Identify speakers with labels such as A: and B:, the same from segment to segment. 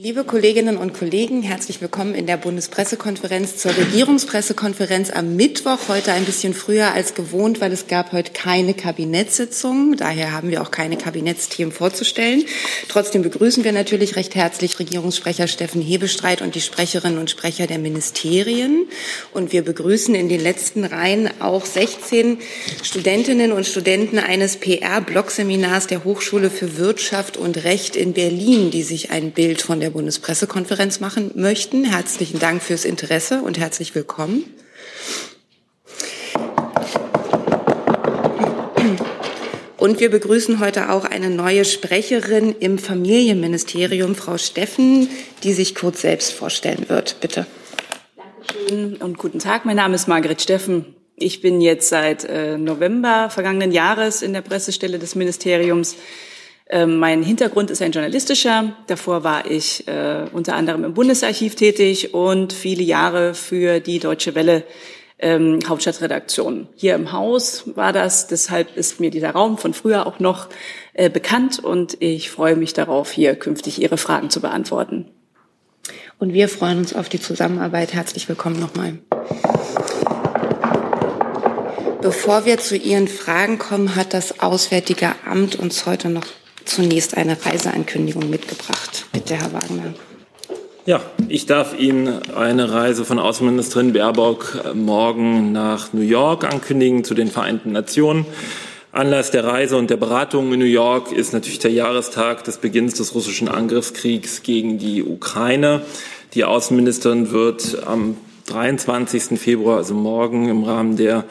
A: Liebe Kolleginnen und Kollegen, herzlich willkommen in der Bundespressekonferenz zur Regierungspressekonferenz am Mittwoch, heute ein bisschen früher als gewohnt, weil es gab heute keine Kabinettssitzung. Daher haben wir auch keine Kabinettsthemen vorzustellen. Trotzdem begrüßen wir natürlich recht herzlich Regierungssprecher Steffen Hebestreit und die Sprecherinnen und Sprecher der Ministerien. Und wir begrüßen in den letzten Reihen auch 16 Studentinnen und Studenten eines PR-Blockseminars der Hochschule für Wirtschaft und Recht in Berlin, die sich ein Bild von der der Bundespressekonferenz machen möchten. Herzlichen Dank fürs Interesse und herzlich willkommen. Und wir begrüßen heute auch eine neue Sprecherin im Familienministerium, Frau Steffen, die sich kurz selbst vorstellen wird. Bitte.
B: Dankeschön und guten Tag. Mein Name ist Margret Steffen. Ich bin jetzt seit äh, November vergangenen Jahres in der Pressestelle des Ministeriums mein Hintergrund ist ein journalistischer. Davor war ich äh, unter anderem im Bundesarchiv tätig und viele Jahre für die Deutsche Welle ähm, Hauptstadtredaktion. Hier im Haus war das, deshalb ist mir dieser Raum von früher auch noch äh, bekannt und ich freue mich darauf, hier künftig Ihre Fragen zu beantworten.
A: Und wir freuen uns auf die Zusammenarbeit. Herzlich willkommen nochmal. Bevor wir zu Ihren Fragen kommen, hat das Auswärtige Amt uns heute noch zunächst eine Reiseankündigung mitgebracht. Bitte, Herr Wagner.
C: Ja, ich darf Ihnen eine Reise von Außenministerin Baerbock morgen nach New York ankündigen zu den Vereinten Nationen. Anlass der Reise und der Beratung in New York ist natürlich der Jahrestag des Beginns des russischen Angriffskriegs gegen die Ukraine. Die Außenministerin wird am 23. Februar, also morgen, im Rahmen der äh,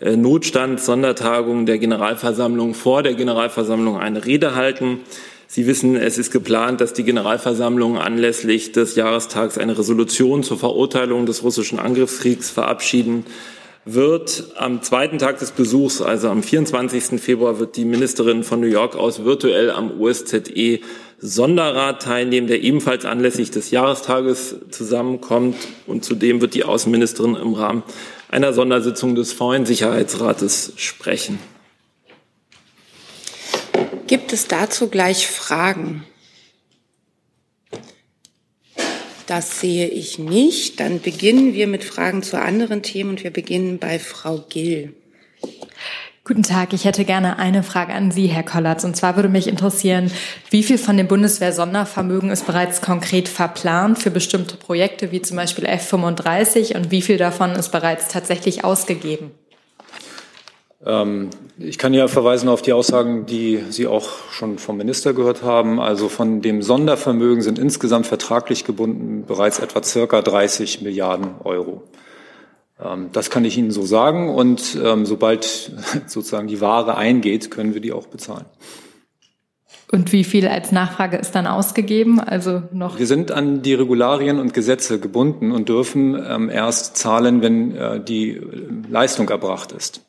C: Notstand, Sondertagung der Generalversammlung vor der Generalversammlung eine Rede halten. Sie wissen, es ist geplant, dass die Generalversammlung anlässlich des Jahrestags eine Resolution zur Verurteilung des russischen Angriffskriegs verabschieden wird. Am zweiten Tag des Besuchs, also am 24. Februar, wird die Ministerin von New York aus virtuell am OSZE Sonderrat teilnehmen, der ebenfalls anlässlich des Jahrestages zusammenkommt. Und zudem wird die Außenministerin im Rahmen einer Sondersitzung des VN-Sicherheitsrates sprechen.
A: Gibt es dazu gleich Fragen? Das sehe ich nicht. Dann beginnen wir mit Fragen zu anderen Themen und wir beginnen bei Frau Gill.
D: Guten Tag, ich hätte gerne eine Frage an Sie, Herr Kollatz. Und zwar würde mich interessieren, wie viel von dem Bundeswehr-Sondervermögen ist bereits konkret verplant für bestimmte Projekte, wie zum Beispiel F-35, und wie viel davon ist bereits tatsächlich ausgegeben?
E: Ähm, ich kann ja verweisen auf die Aussagen, die Sie auch schon vom Minister gehört haben. Also von dem Sondervermögen sind insgesamt vertraglich gebunden bereits etwa circa 30 Milliarden Euro. Ähm, das kann ich Ihnen so sagen und ähm, sobald sozusagen die Ware eingeht, können wir die auch bezahlen.
D: Und wie viel als Nachfrage ist dann ausgegeben? Also noch?
E: Wir sind an die Regularien und Gesetze gebunden und dürfen ähm, erst zahlen, wenn äh, die äh, Leistung erbracht ist.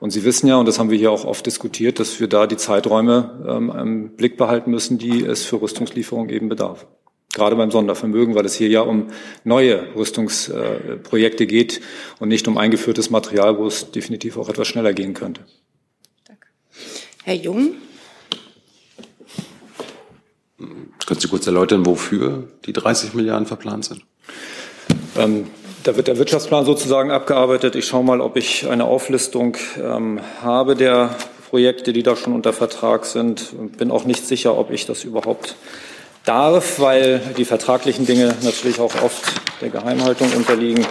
E: Und Sie wissen ja, und das haben wir hier auch oft diskutiert, dass wir da die Zeiträume ähm, im Blick behalten müssen, die es für Rüstungslieferung eben bedarf gerade beim Sondervermögen, weil es hier ja um neue Rüstungsprojekte geht und nicht um eingeführtes Material, wo es definitiv auch etwas schneller gehen könnte.
A: Danke. Herr Jung.
F: Können Sie kurz erläutern, wofür die 30 Milliarden verplant sind?
E: Ähm, da wird der Wirtschaftsplan sozusagen abgearbeitet. Ich schaue mal, ob ich eine Auflistung ähm, habe der Projekte, die da schon unter Vertrag sind. Bin auch nicht sicher, ob ich das überhaupt darf, weil die vertraglichen Dinge natürlich auch oft der Geheimhaltung unterliegen.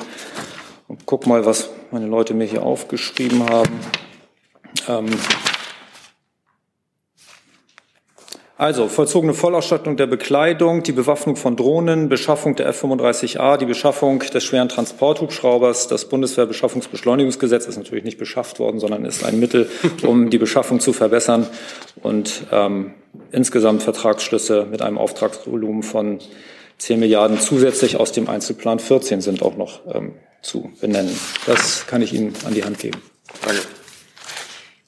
E: Und guck mal, was meine Leute mir hier aufgeschrieben haben. Ähm also vollzogene Vollausstattung der Bekleidung, die Bewaffnung von Drohnen, Beschaffung der F-35A, die Beschaffung des schweren Transporthubschraubers. Das Bundeswehrbeschaffungsbeschleunigungsgesetz ist natürlich nicht beschafft worden, sondern ist ein Mittel, um die Beschaffung zu verbessern. Und ähm, insgesamt Vertragsschlüsse mit einem Auftragsvolumen von 10 Milliarden zusätzlich aus dem Einzelplan 14 sind auch noch ähm, zu benennen. Das kann ich Ihnen an die Hand geben.
A: Danke.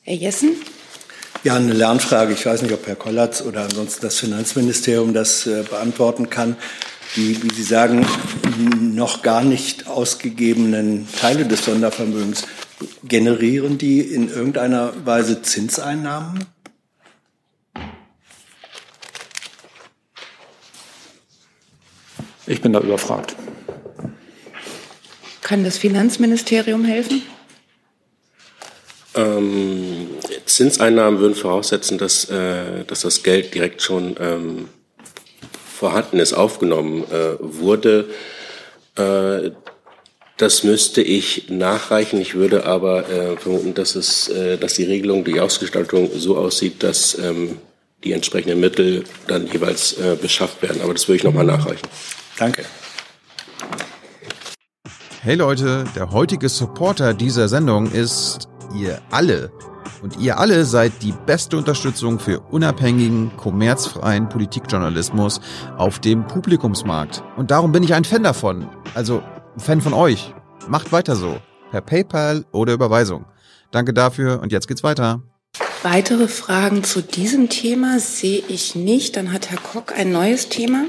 A: Herr Jessen?
G: Ja, eine Lernfrage. Ich weiß nicht, ob Herr Kollatz oder ansonsten das Finanzministerium das äh, beantworten kann. Die, wie Sie sagen, noch gar nicht ausgegebenen Teile des Sondervermögens, generieren die in irgendeiner Weise Zinseinnahmen?
E: Ich bin da überfragt.
A: Kann das Finanzministerium helfen?
H: Ähm, Zinseinnahmen würden voraussetzen, dass, äh, dass das Geld direkt schon ähm, vorhanden ist, aufgenommen äh, wurde. Äh, das müsste ich nachreichen. Ich würde aber äh, vermuten, dass, es, äh, dass die Regelung, die Ausgestaltung so aussieht, dass ähm, die entsprechenden Mittel dann jeweils äh, beschafft werden. Aber das würde ich nochmal nachreichen.
G: Danke.
I: Hey Leute, der heutige Supporter dieser Sendung ist ihr alle. Und ihr alle seid die beste Unterstützung für unabhängigen, kommerzfreien Politikjournalismus auf dem Publikumsmarkt. Und darum bin ich ein Fan davon. Also ein Fan von euch. Macht weiter so. Per PayPal oder Überweisung. Danke dafür und jetzt geht's weiter.
A: Weitere Fragen zu diesem Thema sehe ich nicht. Dann hat Herr Koch ein neues Thema.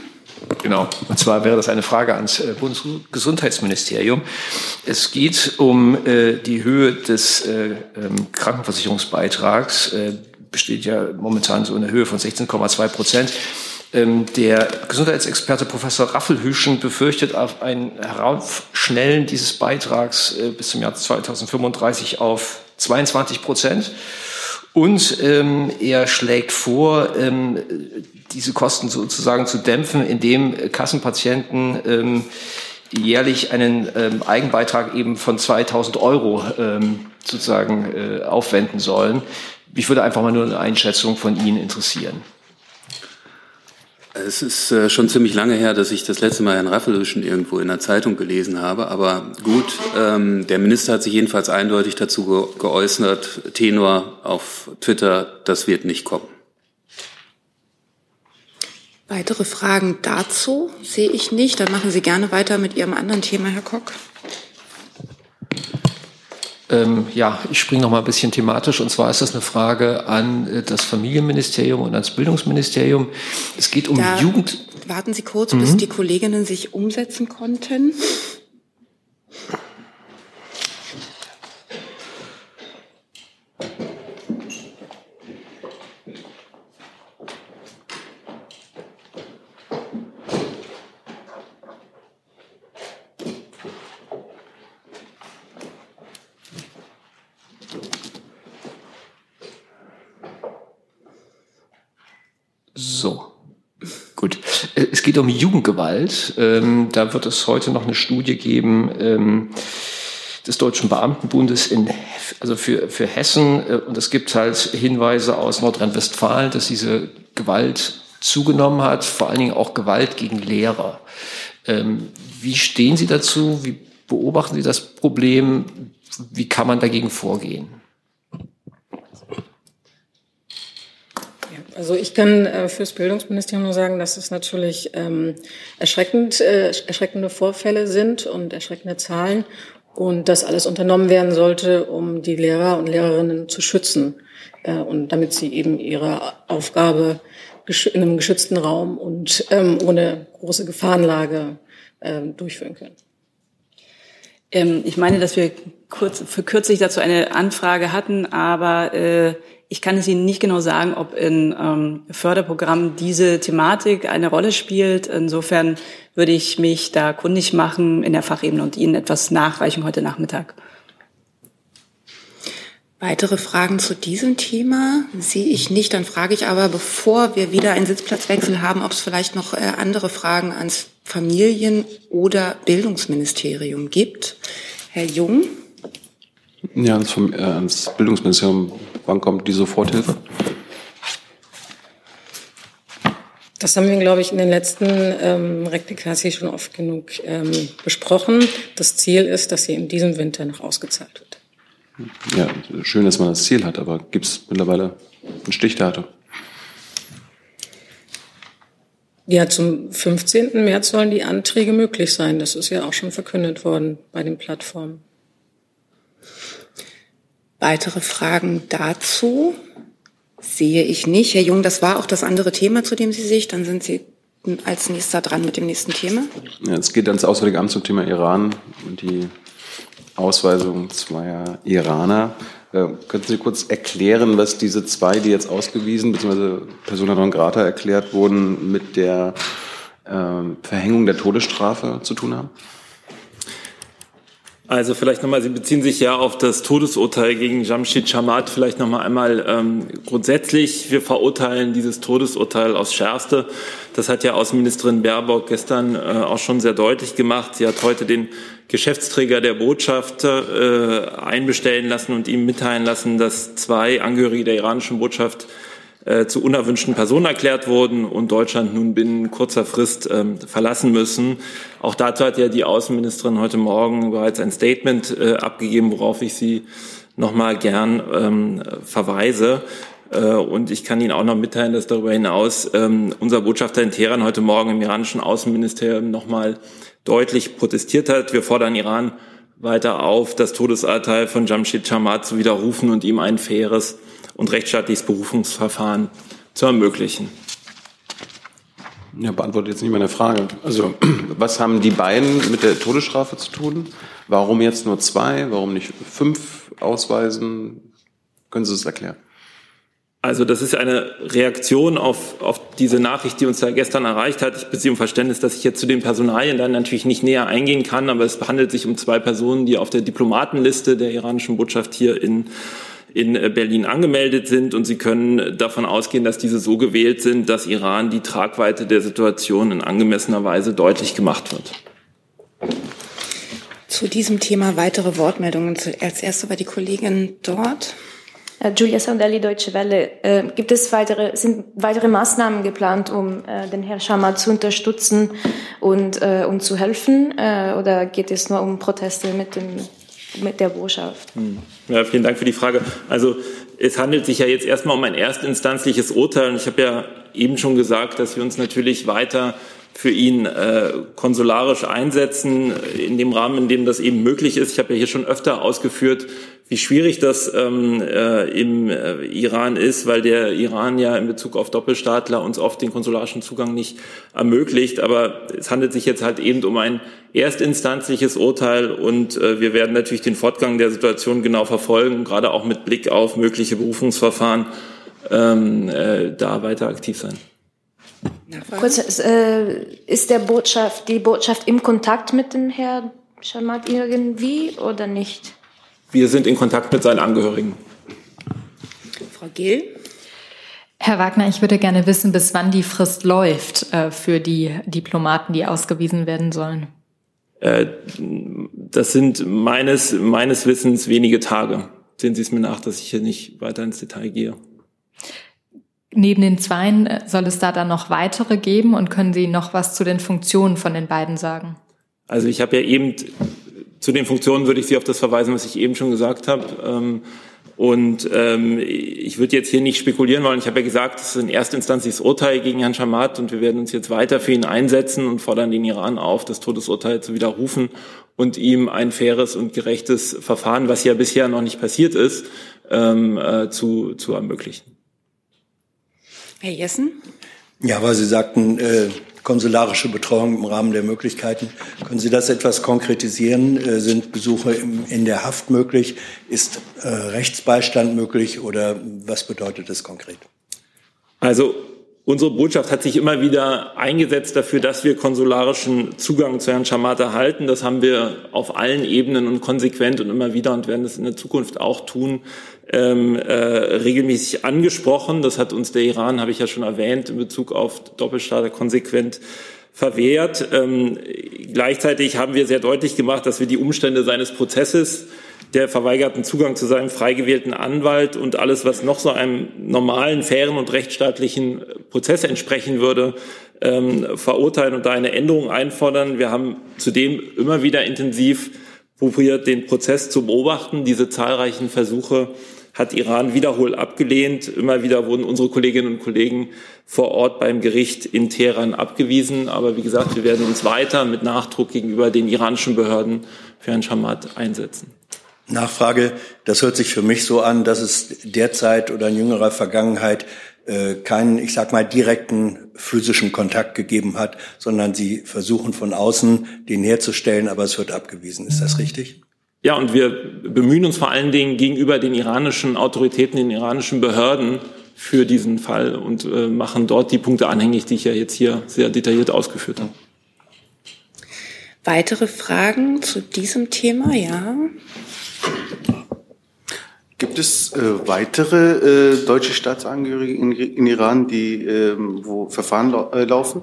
J: Genau. Und zwar wäre das eine Frage ans äh, Bundesgesundheitsministerium. Es geht um äh, die Höhe des äh, ähm, Krankenversicherungsbeitrags. Äh, besteht ja momentan so in der Höhe von 16,2 Prozent. Ähm, der Gesundheitsexperte Professor Raffelhüschen befürchtet auf ein Heraufschnellen dieses Beitrags äh, bis zum Jahr 2035 auf 22 Prozent. Und ähm, er schlägt vor, ähm, diese Kosten sozusagen zu dämpfen, indem Kassenpatienten ähm, jährlich einen ähm, Eigenbeitrag eben von 2000 Euro ähm, sozusagen äh, aufwenden sollen. Mich würde einfach mal nur eine Einschätzung von Ihnen interessieren.
F: Es ist äh, schon ziemlich lange her, dass ich das letzte Mal Herrn Raffelhüschen irgendwo in der Zeitung gelesen habe. Aber gut, ähm, der Minister hat sich jedenfalls eindeutig dazu ge geäußert, Tenor auf Twitter, das wird nicht kommen.
A: Weitere Fragen dazu sehe ich nicht. Dann machen Sie gerne weiter mit Ihrem anderen Thema, Herr Kock.
J: Ähm, ja, ich springe noch mal ein bisschen thematisch. Und zwar ist das eine Frage an äh, das Familienministerium und ans Bildungsministerium. Es geht um
A: Da
J: Jugend.
A: Warten Sie kurz, bis
J: Mhm.
A: die Kolleginnen sich umsetzen konnten.
J: So. Gut. Äh, Es geht um Jugendgewalt. Ähm, da wird es heute noch eine Studie geben ähm, des Deutschen Beamtenbundes in, also für, für Hessen. Äh, Und es gibt halt Hinweise aus Nordrhein-Westfalen, dass diese Gewalt zugenommen hat, vor allen Dingen auch Gewalt gegen Lehrer. Ähm, wie stehen Sie dazu? Wie beobachten Sie das Problem? Wie kann man dagegen vorgehen?
K: Also ich kann äh, fürs Bildungsministerium nur sagen, dass es natürlich ähm, erschreckend, äh, erschreckende Vorfälle sind und erschreckende Zahlen und dass alles unternommen werden sollte, um die Lehrer und Lehrerinnen zu schützen äh, und damit sie eben ihre Aufgabe in einem geschützten Raum und ähm, ohne große Gefahrenlage äh, durchführen können.
B: Ähm, ich meine, dass wir kurz, für kürzlich dazu eine Anfrage hatten, aber äh, ich kann es Ihnen nicht genau sagen, ob in ähm, Förderprogrammen diese Thematik eine Rolle spielt. Insofern würde ich mich da kundig machen in der Fachebene und Ihnen etwas nachreichen heute Nachmittag.
A: Weitere Fragen zu diesem Thema sehe ich nicht. Dann frage ich aber, bevor wir wieder einen Sitzplatzwechsel haben, ob es vielleicht noch äh, andere Fragen ans Familien- oder Bildungsministerium gibt. Herr Jung,
F: Ja, ans, äh, ans Bildungsministerium, wann kommt die Soforthilfe?
K: Das haben wir, glaube ich, in den letzten ähm, Replikas hier schon oft genug ähm, besprochen. Das Ziel ist, dass sie in diesem Winter noch ausgezahlt wird.
F: Ja, schön, dass man das Ziel hat, aber gibt es mittlerweile ein Stichdatum?
K: Ja, zum 15. März sollen die Anträge möglich sein. Das ist ja auch schon verkündet worden bei den Plattformen.
A: Weitere Fragen dazu sehe ich nicht. Herr Jung, das war auch das andere Thema, zu dem Sie sich. Dann sind Sie als nächster dran mit dem nächsten Thema.
F: Es geht ans Auswärtige Amt zum Thema Iran und die Ausweisung zweier Iraner. Äh, könnten Sie kurz erklären, was diese zwei, die jetzt ausgewiesen bzw. persona non grata erklärt wurden, mit der
I: äh, Verhängung der Todesstrafe zu tun haben?
C: Also vielleicht nochmal, Sie beziehen sich ja auf das Todesurteil gegen Jamshid Chamat. Vielleicht nochmal einmal ähm, grundsätzlich, wir verurteilen dieses Todesurteil aufs Schärfste. Das hat ja Außenministerin Baerbock gestern äh, auch schon sehr deutlich gemacht. Sie hat heute den Geschäftsträger der Botschaft äh, einbestellen lassen und ihm mitteilen lassen, dass zwei Angehörige der iranischen Botschaft äh, zu unerwünschten Personen erklärt wurden und Deutschland nun binnen kurzer Frist ähm, verlassen müssen. Auch dazu hat ja die Außenministerin heute Morgen bereits ein Statement äh, abgegeben, worauf ich Sie noch mal gern ähm, verweise. Äh, und ich kann Ihnen auch noch mitteilen, dass darüber hinaus ähm, unser Botschafter in Teheran heute Morgen im iranischen Außenministerium noch mal deutlich protestiert hat. Wir fordern Iran weiter auf, das Todesurteil von Jamshid Chamat zu widerrufen und ihm ein faires und rechtsstaatliches Berufungsverfahren zu ermöglichen.
I: Ja, beantwortet jetzt nicht meine Frage. Also, was haben die beiden mit der Todesstrafe zu tun? Warum jetzt nur zwei? Warum nicht fünf ausweisen? Können Sie das erklären?
C: Also das ist eine Reaktion auf, auf diese Nachricht, die uns da gestern erreicht hat. Ich beziehe um Verständnis, dass ich jetzt zu den Personalien dann natürlich nicht näher eingehen kann, aber es handelt sich um zwei Personen, die auf der Diplomatenliste der iranischen Botschaft hier in in äh, Berlin angemeldet sind und Sie können davon ausgehen, dass diese so gewählt sind, dass Iran die Tragweite der Situation in angemessener Weise deutlich gemacht wird.
A: Zu diesem Thema weitere Wortmeldungen. Als erste war die Kollegin dort.
L: Äh, Giulia Sandelli, Deutsche Welle. Äh, gibt es weitere, sind weitere Maßnahmen geplant, um äh, den Herrn Schama zu unterstützen und äh, um zu helfen? Äh, oder geht es nur um Proteste mit dem mit der Botschaft. Hm.
C: Ja, vielen Dank für die Frage. Also es handelt sich ja jetzt erstmal um ein erstinstanzliches Urteil. Und ich habe ja eben schon gesagt, dass wir uns natürlich weiter für ihn äh, konsularisch einsetzen, in dem Rahmen, in dem das eben möglich ist. Ich habe ja hier schon öfter ausgeführt, wie schwierig das ähm, äh, im äh, Iran ist, weil der Iran ja in Bezug auf Doppelstaatler uns oft den konsularischen Zugang nicht ermöglicht. Aber es handelt sich jetzt halt eben um ein erstinstanzliches Urteil und äh, wir werden natürlich den Fortgang der Situation genau verfolgen, gerade auch mit Blick auf mögliche Berufungsverfahren ähm, äh, da weiter aktiv sein.
L: Kurz, äh, ist der Botschaft, die Botschaft im Kontakt mit dem Herrn Schamat irgendwie oder nicht?
C: Wir sind in Kontakt mit seinen Angehörigen.
A: Frau Gill.
D: Herr Wagner, ich würde gerne wissen, bis wann die Frist läuft äh, für die Diplomaten, die ausgewiesen werden sollen.
C: Äh, das sind meines, meines Wissens wenige Tage. Sehen Sie es mir nach, dass ich hier nicht weiter ins Detail gehe.
D: Neben den Zweien äh, soll es da dann noch weitere geben und können Sie noch was zu den Funktionen von den beiden sagen?
C: Also ich habe ja eben zu den Funktionen würde ich Sie auf das verweisen, was ich eben schon gesagt habe. Ähm, und ähm, ich würde jetzt hier nicht spekulieren wollen. Ich habe ja gesagt, es ist ein erstinstanzliches Urteil gegen Herrn Schamat und wir werden uns jetzt weiter für ihn einsetzen und fordern den Iran auf, das Todesurteil zu widerrufen und ihm ein faires und gerechtes Verfahren, was ja bisher noch nicht passiert ist, ähm, äh, zu, zu ermöglichen.
A: Herr Jessen?
G: Ja, weil Sie sagten, äh, konsularische Betreuung im Rahmen der Möglichkeiten. Können Sie das etwas konkretisieren? Äh, sind Besuche im, in der Haft möglich? Ist äh, Rechtsbeistand möglich oder was bedeutet das konkret?
C: Also Unsere Botschaft hat sich immer wieder eingesetzt dafür, dass wir konsularischen Zugang zu Herrn Schamat erhalten. Das haben wir auf allen Ebenen und konsequent und immer wieder und werden das in der Zukunft auch tun, ähm, äh, regelmäßig angesprochen. Das hat uns der Iran, habe ich ja schon erwähnt, in Bezug auf Doppelstaater konsequent verwehrt. Ähm, gleichzeitig haben wir sehr deutlich gemacht, dass wir die Umstände seines Prozesses der verweigerten Zugang zu seinem frei gewählten Anwalt und alles, was noch so einem normalen, fairen und rechtsstaatlichen Prozess entsprechen würde, ähm, verurteilen und da eine Änderung einfordern. Wir haben zudem immer wieder intensiv probiert, den Prozess zu beobachten. Diese zahlreichen Versuche hat Iran wiederholt abgelehnt. Immer wieder wurden unsere Kolleginnen und Kollegen vor Ort beim Gericht in Teheran abgewiesen. Aber wie gesagt, wir werden uns weiter mit Nachdruck gegenüber den iranischen Behörden für Herrn Shamat einsetzen.
G: Nachfrage, das hört sich für mich so an, dass es derzeit oder in jüngerer Vergangenheit äh, keinen, ich sag mal, direkten physischen Kontakt gegeben hat, sondern Sie versuchen von außen den herzustellen, aber es wird abgewiesen. Ist das richtig?
C: Ja, und wir bemühen uns vor allen Dingen gegenüber den iranischen Autoritäten, den iranischen Behörden für diesen Fall und äh, machen dort die Punkte anhängig, die ich ja jetzt hier sehr detailliert ausgeführt habe.
A: Weitere Fragen zu diesem Thema? Ja.
M: Gibt es äh, weitere äh, deutsche Staatsangehörige in, in Iran, die äh, wo Verfahren lau äh, laufen?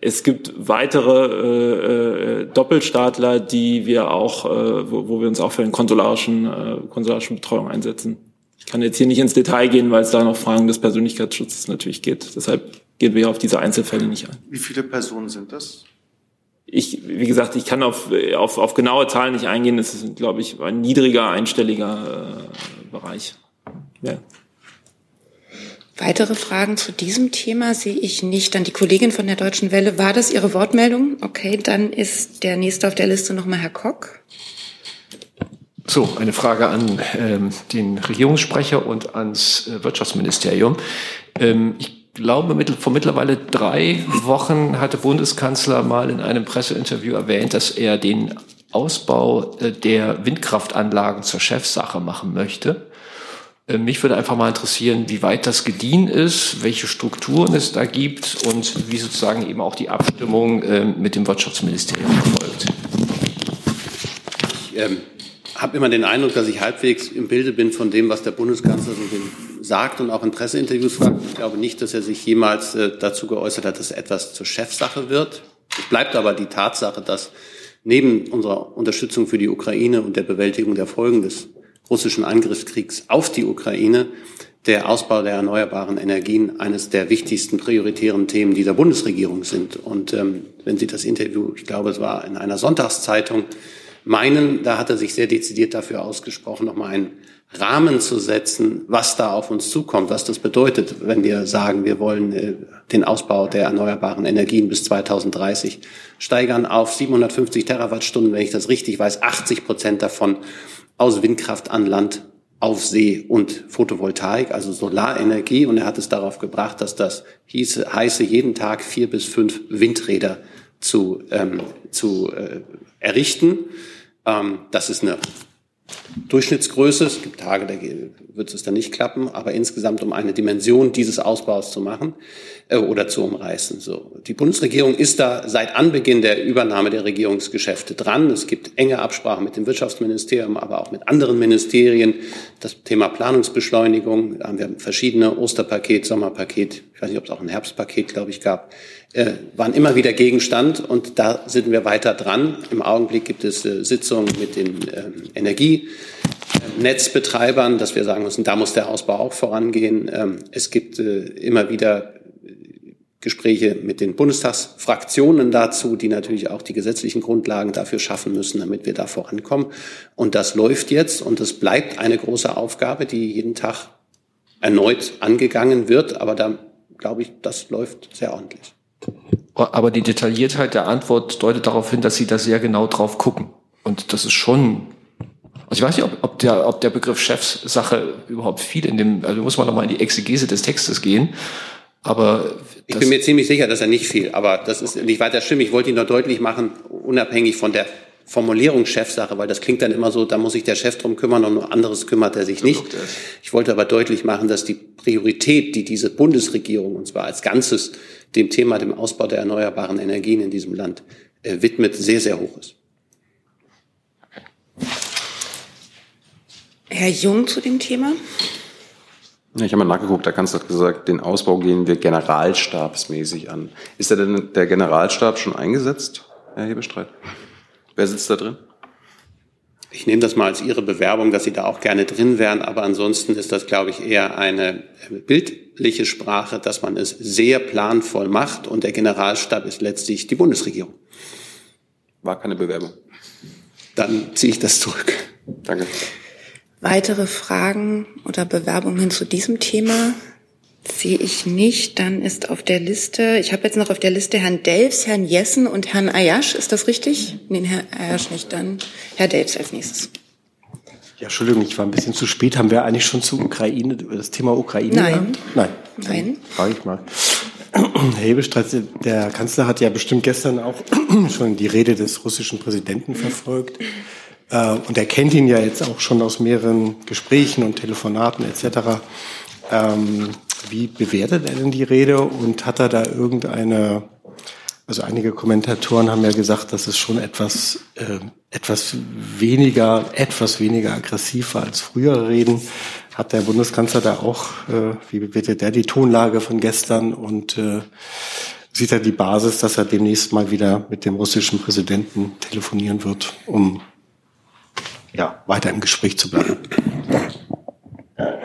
C: Es gibt weitere äh, äh, Doppelstaatler, die wir auch, äh, wo, wo wir uns auch für eine konsularischen, konsularische Betreuung einsetzen. Ich kann jetzt hier nicht ins Detail gehen, weil es da noch Fragen des Persönlichkeitsschutzes natürlich geht. Deshalb gehen wir auf diese Einzelfälle nicht ein.
M: Wie viele Personen sind das?
C: Ich, wie gesagt, ich kann auf, auf, auf genaue Zahlen nicht eingehen. Es ist, glaube ich, ein niedriger, einstelliger äh, Bereich. Ja.
A: Weitere Fragen zu diesem Thema sehe ich nicht. Dann die Kollegin von der Deutschen Welle. War das Ihre Wortmeldung? Okay, dann ist der nächste auf der Liste nochmal Herr Kock.
J: So, eine Frage an ähm, den Regierungssprecher und ans äh, Wirtschaftsministerium. Ähm, ich glaube, vor mittlerweile drei Wochen hatte Bundeskanzler mal in einem Presseinterview erwähnt, dass er den Ausbau äh, der Windkraftanlagen zur Chefsache machen möchte. Äh, mich würde einfach mal interessieren, wie weit das gediehen ist, welche Strukturen es da gibt und wie sozusagen eben auch die Abstimmung äh, mit dem Wirtschaftsministerium erfolgt.
N: Ich ähm, habe immer den Eindruck, dass ich halbwegs im Bilde bin von dem, was der Bundeskanzler so sagt und auch in Presseinterviews fragt. Ich glaube nicht, dass er sich jemals äh, dazu geäußert hat, dass etwas zur Chefsache wird. Es bleibt aber die Tatsache, dass neben unserer Unterstützung für die Ukraine und der Bewältigung der Folgen des russischen Angriffskriegs auf die Ukraine der Ausbau der erneuerbaren Energien eines der wichtigsten prioritären Themen dieser Bundesregierung sind. Und ähm, wenn Sie das Interview, ich glaube, es war in einer Sonntagszeitung, meinen, da hat er sich sehr dezidiert dafür ausgesprochen, nochmal einen Rahmen zu setzen, was da auf uns zukommt, was das bedeutet, wenn wir sagen, wir wollen äh, den Ausbau der erneuerbaren Energien bis 2030 steigern auf 750 Terawattstunden, wenn ich das richtig weiß, 80 Prozent davon aus Windkraft an Land, auf See und Photovoltaik, also Solarenergie. Und er hat es darauf gebracht, dass das hieße, heiße, jeden Tag vier bis fünf Windräder zu, ähm, zu äh, errichten. Ähm, das ist eine Durchschnittsgröße. Es gibt Tage, da wird es dann nicht klappen, aber insgesamt um eine Dimension dieses Ausbaus zu machen äh, oder zu umreißen. So. Die Bundesregierung ist da seit Anbeginn der Übernahme der Regierungsgeschäfte dran. Es gibt enge Absprachen mit dem Wirtschaftsministerium, aber auch mit anderen Ministerien. Das Thema Planungsbeschleunigung, da haben wir verschiedene Osterpaket, Sommerpaket, ich weiß nicht, ob es auch ein Herbstpaket, glaube ich, gab, äh, waren immer wieder Gegenstand und da sind wir weiter dran. Im Augenblick gibt es äh, Sitzungen mit den ähm, Energienetzbetreibern, dass wir sagen müssen, da muss der Ausbau auch vorangehen. Ähm, es gibt äh, immer wieder Gespräche mit den Bundestagsfraktionen dazu, die natürlich auch die gesetzlichen Grundlagen dafür schaffen müssen, damit wir da vorankommen. Und das läuft jetzt und es bleibt eine große Aufgabe, die jeden Tag erneut angegangen wird. Aber da glaube ich, das läuft sehr ordentlich.
J: Aber die Detailliertheit der Antwort deutet darauf hin, dass Sie da sehr genau drauf gucken. Und das ist schon, also ich weiß nicht, ob, ob, der, ob der Begriff Chefsache überhaupt viel in dem, also muss man nochmal in die Exegese des Textes gehen. Aber
N: ich bin mir ziemlich sicher, dass er nicht viel, aber das ist nicht weiter schlimm. Ich wollte ihn nur deutlich machen, unabhängig von der Formulierung Chefsache, weil das klingt dann immer so, da muss sich der Chef drum kümmern und nur anderes kümmert er sich nicht. Ich wollte aber deutlich machen, dass die Priorität, die diese Bundesregierung, und zwar als Ganzes, dem Thema, dem Ausbau der erneuerbaren Energien in diesem Land äh, widmet, sehr, sehr hoch ist.
A: Herr Jung zu dem Thema.
O: Ich habe mal nachgeguckt, der Kanzler hat gesagt, den Ausbau gehen wir generalstabsmäßig an. Ist da denn der Generalstab schon eingesetzt, Herr Hebestreit? Wer sitzt da drin?
N: Ich nehme das mal als Ihre Bewerbung, dass Sie da auch gerne drin wären, aber ansonsten ist das, glaube ich, eher eine bildliche Sprache, dass man es sehr planvoll macht und der Generalstab ist letztlich die Bundesregierung.
O: War keine Bewerbung.
N: Dann ziehe ich das zurück.
O: Danke.
A: Weitere Fragen oder Bewerbungen zu diesem Thema sehe ich nicht. Dann ist auf der Liste, ich habe jetzt noch auf der Liste Herrn Delfs, Herrn Jessen und Herrn Ayash. Ist das richtig? Nein, Herr Ayash nicht. Dann Herr Delfs als nächstes.
P: Ja, Entschuldigung, ich war ein bisschen zu spät. Haben wir eigentlich schon zu Ukraine, über das Thema Ukraine?
A: Nein.
P: Gehabt? Nein.
A: Nein.
P: Frage ich mal. Herr Hebestreit, der Kanzler hat ja bestimmt gestern auch schon die Rede des russischen Präsidenten verfolgt. Äh, und er kennt ihn ja jetzt auch schon aus mehreren Gesprächen und Telefonaten etc. Ähm, wie bewertet er denn die Rede und hat er da irgendeine, also einige Kommentatoren haben ja gesagt, dass es schon etwas, äh, etwas weniger, etwas weniger aggressiv war als frühere Reden. Hat der Bundeskanzler da auch, äh, wie bewertet er die Tonlage von gestern und äh, sieht er die Basis, dass er demnächst mal wieder mit dem russischen Präsidenten telefonieren wird, um ja, weiter im Gespräch zu bleiben?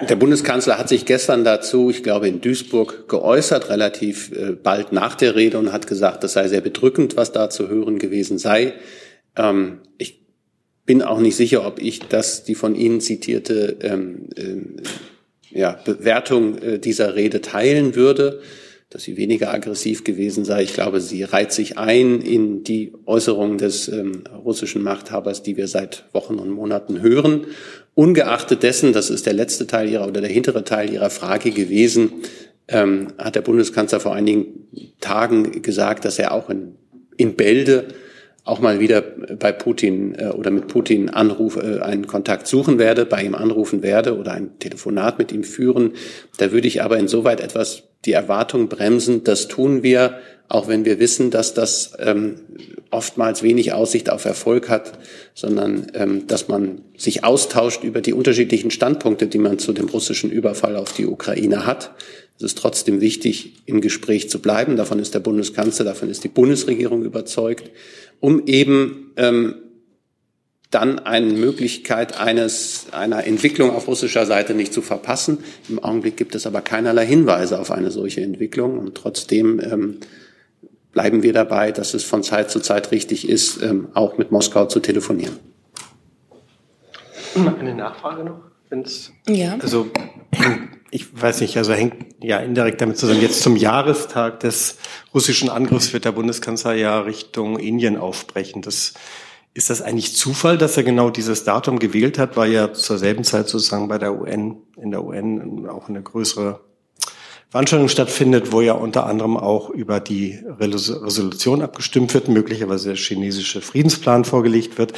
N: Der Bundeskanzler hat sich gestern dazu, ich glaube in Duisburg, geäußert, relativ äh, bald nach der Rede und hat gesagt, das sei sehr bedrückend, was da zu hören gewesen sei. Ähm, ich bin auch nicht sicher, ob ich das, die von Ihnen zitierte ähm, äh, ja, Bewertung äh, dieser Rede teilen würde, dass sie weniger aggressiv gewesen sei. Ich glaube, sie reiht sich ein in die Äußerungen des ähm, russischen Machthabers, die wir seit Wochen und Monaten hören. Ungeachtet dessen, das ist der letzte Teil ihrer oder der hintere Teil ihrer Frage gewesen, ähm, hat der Bundeskanzler vor einigen Tagen gesagt, dass er auch in, in Bälde auch mal wieder bei Putin äh, oder mit Putin Anruf, äh, einen Kontakt suchen werde, bei ihm anrufen werde oder ein Telefonat mit ihm führen. Da würde ich aber insoweit etwas die Erwartung bremsen. Das tun wir, auch wenn wir wissen, dass das ähm, oftmals wenig Aussicht auf Erfolg hat, sondern ähm, dass man sich austauscht über die unterschiedlichen Standpunkte, die man zu dem russischen Überfall auf die Ukraine hat. Es ist trotzdem wichtig, im Gespräch zu bleiben. Davon ist der Bundeskanzler, davon ist die Bundesregierung überzeugt, um eben ähm, dann eine Möglichkeit eines, einer Entwicklung auf russischer Seite nicht zu verpassen. Im Augenblick gibt es aber keinerlei Hinweise auf eine solche Entwicklung und trotzdem ähm, bleiben wir dabei, dass es von Zeit zu Zeit richtig ist, ähm, auch mit Moskau zu telefonieren.
P: Eine Nachfrage noch? Wenn's, ja. Also, ich weiß nicht, also hängt ja indirekt damit zusammen. Jetzt zum Jahrestag des russischen Angriffs wird der Bundeskanzler ja Richtung Indien aufbrechen. Das, ist das eigentlich Zufall, dass er genau dieses Datum gewählt hat, weil ja zur selben Zeit sozusagen bei der UN, in der UN auch eine größere Veranstaltung stattfindet, wo ja unter anderem auch über die Resolution abgestimmt wird, möglicherweise der chinesische Friedensplan vorgelegt wird.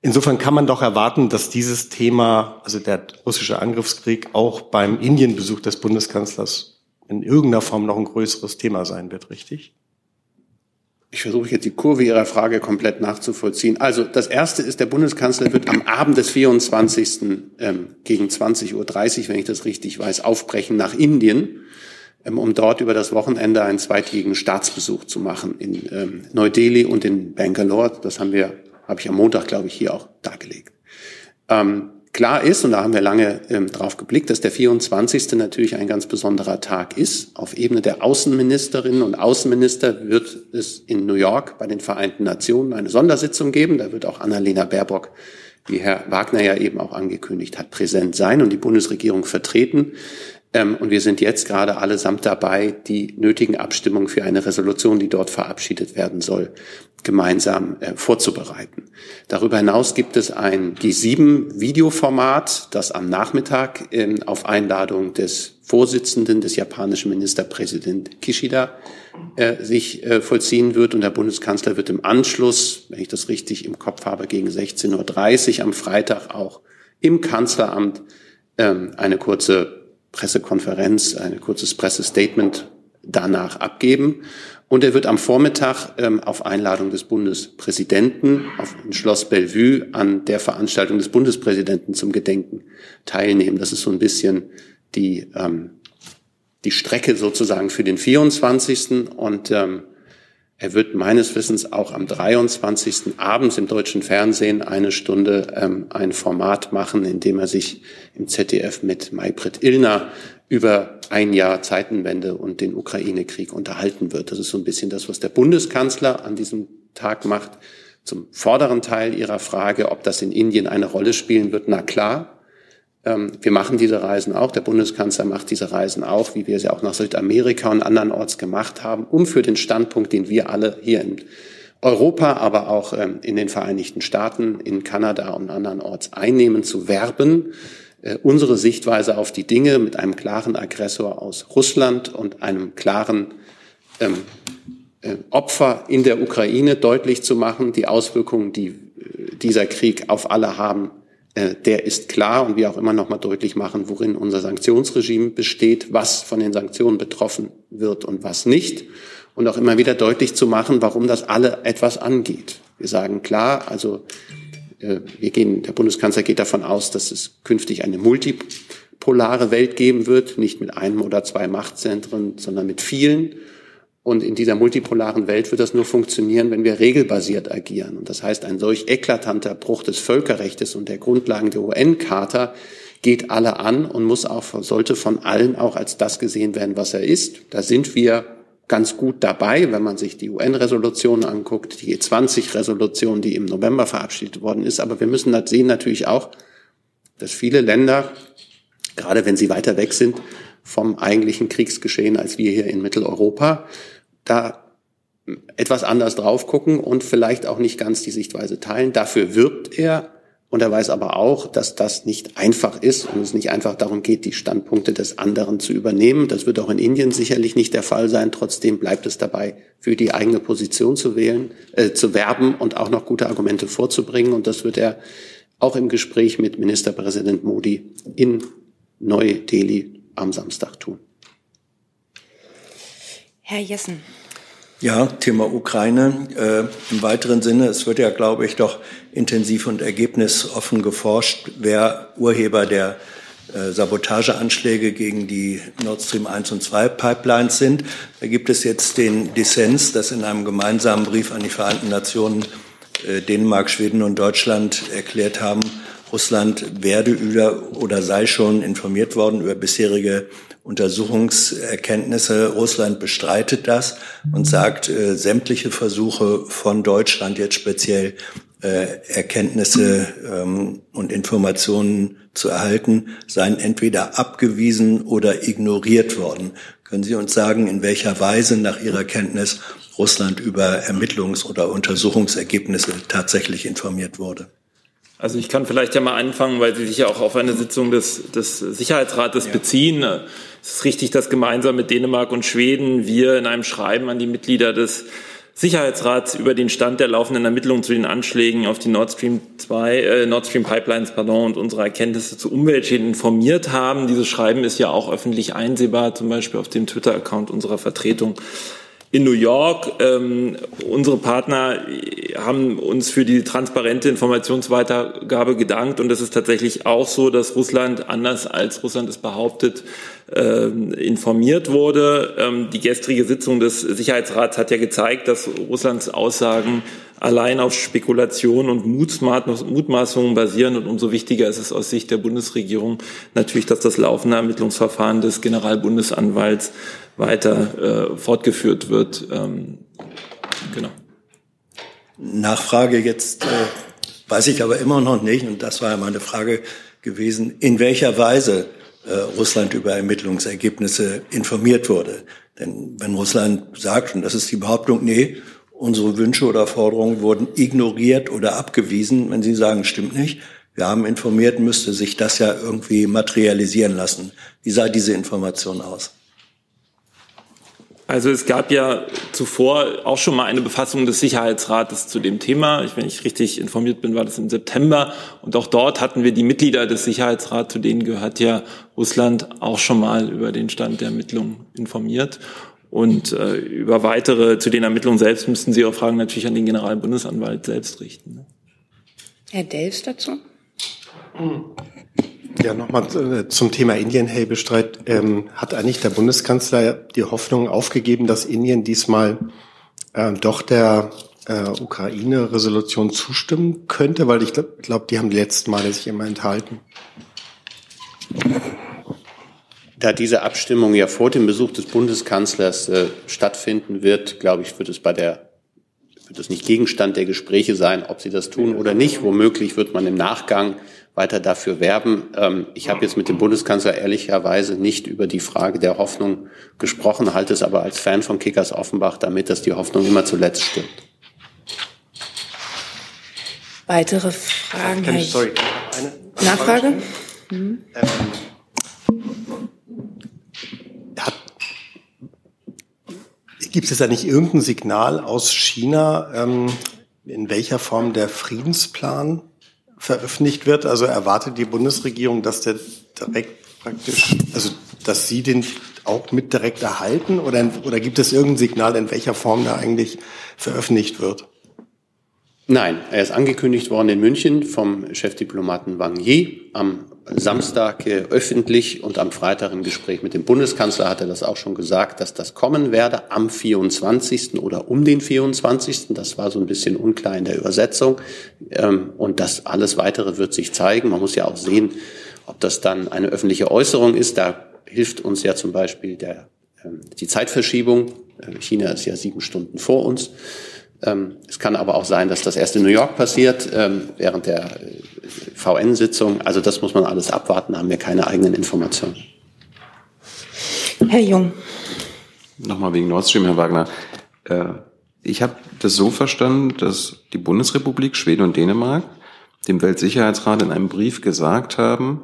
P: Insofern kann man doch erwarten, dass dieses Thema, also der russische Angriffskrieg, auch beim Indienbesuch des Bundeskanzlers in irgendeiner Form noch ein größeres Thema sein wird, richtig?
N: Ich versuche jetzt die Kurve Ihrer Frage komplett nachzuvollziehen. Also das Erste ist, der Bundeskanzler wird am Abend des 24. Ähm, gegen 20.30 Uhr, wenn ich das richtig weiß, aufbrechen nach Indien, um dort über das Wochenende einen zweitägigen Staatsbesuch zu machen in ähm, Neu-Delhi und in Bangalore. Das haben wir, habe ich am Montag, glaube ich, hier auch dargelegt. Ähm, Klar ist, und da haben wir lange ähm, drauf geblickt, dass der 24. natürlich ein ganz besonderer Tag ist. Auf Ebene der Außenministerinnen und Außenminister wird es in New York bei den Vereinten Nationen eine Sondersitzung geben. Da wird auch Annalena Baerbock, wie Herr Wagner ja eben auch angekündigt hat, präsent sein und die Bundesregierung vertreten. Ähm, und wir sind jetzt gerade allesamt dabei, die nötigen Abstimmungen für eine Resolution, die dort verabschiedet werden soll, gemeinsam äh, vorzubereiten. Darüber hinaus gibt es ein G7-Videoformat, das am Nachmittag ähm, auf Einladung des Vorsitzenden des japanischen Ministerpräsident Kishida äh, sich äh, vollziehen wird. Und der Bundeskanzler wird im Anschluss, wenn ich das richtig im Kopf habe, gegen 16.30 Uhr am Freitag auch im Kanzleramt ähm, eine kurze Pressekonferenz, ein kurzes Pressestatement danach abgeben. Und er wird am Vormittag ähm, auf Einladung des Bundespräsidenten auf dem Schloss Bellevue an der Veranstaltung des Bundespräsidenten zum Gedenken teilnehmen. Das ist so ein bisschen die, ähm, die Strecke sozusagen für den 24. Und ähm, er wird meines Wissens auch am 23. abends im deutschen Fernsehen eine Stunde ähm, ein Format machen, in dem er sich im ZDF mit Maybrit Illner über ein Jahr Zeitenwende und den Ukraine-Krieg unterhalten wird. Das ist so ein bisschen das, was der Bundeskanzler an diesem Tag macht. Zum vorderen Teil Ihrer Frage, ob das in Indien eine Rolle spielen wird, na klar. Ähm, wir machen diese Reisen auch, der Bundeskanzler macht diese Reisen auch, wie wir sie auch nach Südamerika und andernorts gemacht haben, um für den Standpunkt, den wir alle hier in Europa, aber auch ähm, in den Vereinigten Staaten, in Kanada und andernorts einnehmen, zu werben, äh, unsere Sichtweise auf die Dinge mit einem klaren Aggressor aus Russland und einem klaren ähm, äh, Opfer in der Ukraine deutlich zu machen, die Auswirkungen, die dieser Krieg auf alle haben äh, der ist klar und wir auch immer noch mal deutlich machen, worin unser Sanktionsregime besteht, was von den Sanktionen betroffen wird und was nicht. Und auch immer wieder deutlich zu machen, warum das alle etwas angeht. Wir sagen klar, also äh, wir gehen, der Bundeskanzler geht davon aus, dass es künftig eine multipolare Welt geben wird, nicht mit einem oder zwei Machtzentren, sondern mit vielen. Und in dieser multipolaren Welt wird das nur funktionieren, wenn wir regelbasiert agieren. Und das heißt, ein solch eklatanter Bruch des Völkerrechts und der Grundlagen der UN-Charta geht alle an und muss auch, sollte von allen auch als das gesehen werden, was er ist. Da sind wir ganz gut dabei, wenn man sich die UN-Resolution anguckt, die G20-Resolution, die im November verabschiedet worden ist. Aber wir müssen sehen natürlich auch, dass viele Länder, gerade wenn sie weiter weg sind, vom eigentlichen Kriegsgeschehen als wir hier in Mitteleuropa, da etwas anders drauf gucken und vielleicht auch nicht ganz die Sichtweise teilen. Dafür wirbt er und er weiß aber auch, dass das nicht einfach ist und es nicht einfach darum geht, die Standpunkte des anderen zu übernehmen. Das wird auch in Indien sicherlich nicht der Fall sein. Trotzdem bleibt es dabei, für die eigene Position zu wählen, äh, zu werben und auch noch gute Argumente vorzubringen. Und das wird er auch im Gespräch mit Ministerpräsident Modi in Neu-Delhi am Samstag tun.
A: Herr Jessen.
G: Ja, Thema Ukraine. Äh, Im weiteren Sinne, es wird ja, glaube ich, doch intensiv und ergebnisoffen geforscht, wer Urheber der äh, Sabotageanschläge gegen die Nord Stream 1 und 2 Pipelines sind. Da gibt es jetzt den Dissens, dass in einem gemeinsamen Brief an die Vereinten Nationen äh, Dänemark, Schweden und Deutschland erklärt haben, Russland werde über oder sei schon informiert worden über bisherige Untersuchungserkenntnisse. Russland bestreitet das und sagt, äh, sämtliche Versuche von Deutschland jetzt speziell äh, Erkenntnisse ähm, und Informationen zu erhalten, seien entweder abgewiesen oder ignoriert worden. Können Sie uns sagen, in welcher Weise nach Ihrer Kenntnis Russland über Ermittlungs- oder Untersuchungsergebnisse tatsächlich informiert wurde?
C: Also ich kann vielleicht ja mal anfangen, weil Sie sich ja auch auf eine Sitzung des, des Sicherheitsrates ja. beziehen. Es ist richtig, dass gemeinsam mit Dänemark und Schweden wir in einem Schreiben an die Mitglieder des Sicherheitsrats über den Stand der laufenden Ermittlungen zu den Anschlägen auf die Nord Stream 2, äh, Nord Stream Pipelines, pardon, und unsere Erkenntnisse zu Umweltschäden informiert haben. Dieses Schreiben ist ja auch öffentlich einsehbar, zum Beispiel auf dem Twitter-Account unserer Vertretung in New York. Ähm, unsere Partner haben uns für die transparente Informationsweitergabe gedankt und es ist tatsächlich auch so, dass Russland, anders als Russland es behauptet, äh, informiert wurde. Ähm, die gestrige Sitzung des Sicherheitsrats hat ja gezeigt, dass Russlands Aussagen allein auf Spekulation und Mutmaßungen basieren. Und umso wichtiger ist es aus Sicht der Bundesregierung natürlich, dass das laufende Ermittlungsverfahren des Generalbundesanwalts weiter äh, fortgeführt wird. Ähm, genau.
G: Nachfrage jetzt äh, weiß ich aber immer noch nicht, und das war ja meine Frage gewesen, in welcher Weise äh, Russland über Ermittlungsergebnisse informiert wurde. Denn wenn Russland sagt, und das ist die Behauptung, nee, unsere Wünsche oder Forderungen wurden ignoriert oder abgewiesen, wenn Sie sagen, stimmt nicht, wir haben informiert, müsste sich das ja irgendwie materialisieren lassen. Wie sah diese Information aus?
C: Also es gab ja zuvor auch schon mal eine Befassung des Sicherheitsrates zu dem Thema. Ich, wenn ich richtig informiert bin, war das im September. Und auch dort hatten wir die Mitglieder des Sicherheitsrats, zu denen gehört ja Russland, auch schon mal über den Stand der Ermittlungen informiert. Und äh, über weitere, zu den Ermittlungen selbst müssten Sie auch Fragen natürlich an den Generalbundesanwalt selbst richten. Ne?
A: Herr Delfs dazu?
P: Ja, nochmal äh, zum Thema Indien-Helbestreit. Ähm, hat eigentlich der Bundeskanzler die Hoffnung aufgegeben, dass Indien diesmal äh, doch der äh, Ukraine-Resolution zustimmen könnte? Weil ich glaube, glaub, die haben die letzten Male sich immer enthalten.
N: Da diese Abstimmung ja vor dem Besuch des Bundeskanzlers äh, stattfinden wird, glaube ich, wird es bei der wird es nicht Gegenstand der Gespräche sein, ob sie das tun oder nicht. Womöglich wird man im Nachgang weiter dafür werben. Ähm, ich habe jetzt mit dem Bundeskanzler ehrlicherweise nicht über die Frage der Hoffnung gesprochen, halte es aber als Fan von Kickers Offenbach damit, dass die Hoffnung immer zuletzt stimmt.
A: Weitere Fragen?
P: Ich, sorry, eine
A: Nachfrage? Mhm. Ähm,
P: Gibt es da nicht irgendein Signal aus China, ähm, in welcher Form der Friedensplan veröffentlicht wird? Also erwartet die Bundesregierung, dass der direkt praktisch, also dass Sie den auch mit direkt erhalten oder, oder gibt es irgendein Signal, in welcher Form da eigentlich veröffentlicht wird?
N: Nein, er ist angekündigt worden in München vom Chefdiplomaten Wang Yi am Samstag öffentlich und am Freitag im Gespräch mit dem Bundeskanzler hat er das auch schon gesagt, dass das kommen werde am 24. oder um den 24. Das war so ein bisschen unklar in der Übersetzung. Ähm, und das alles weitere wird sich zeigen. Man muss ja auch sehen, ob das dann eine öffentliche Äußerung ist. Da hilft uns ja zum Beispiel der, ähm, die Zeitverschiebung. Äh, China ist ja sieben Stunden vor uns. Ähm, es kann aber auch sein, dass das erst in New York passiert, ähm, während der äh, VN-Sitzung. Also das muss man alles abwarten, da haben wir keine eigenen Informationen.
A: Herr Jung.
O: Nochmal wegen Nord Stream, Herr Wagner. Äh, ich habe das so verstanden, dass die Bundesrepublik, Schweden und Dänemark dem Weltsicherheitsrat in einem Brief gesagt haben,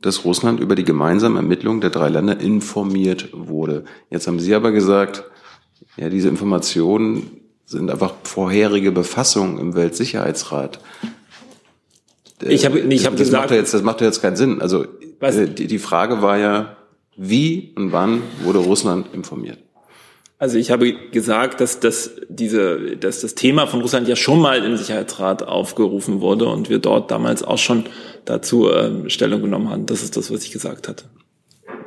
O: dass Russland über die gemeinsamen Ermittlungen der drei Länder informiert wurde. Jetzt haben Sie aber gesagt, ja, diese Informationen sind einfach vorherige Befassungen im Weltsicherheitsrat.
C: Ich habe ich hab
O: das
C: gesagt,
O: macht ja jetzt, das macht ja jetzt keinen Sinn. Also äh, die, die Frage war ja, wie und wann wurde Russland informiert?
C: Also ich habe gesagt, dass, dass, diese, dass das Thema von Russland ja schon mal im Sicherheitsrat aufgerufen wurde und wir dort damals auch schon dazu äh, Stellung genommen haben. Das ist das, was ich gesagt hatte.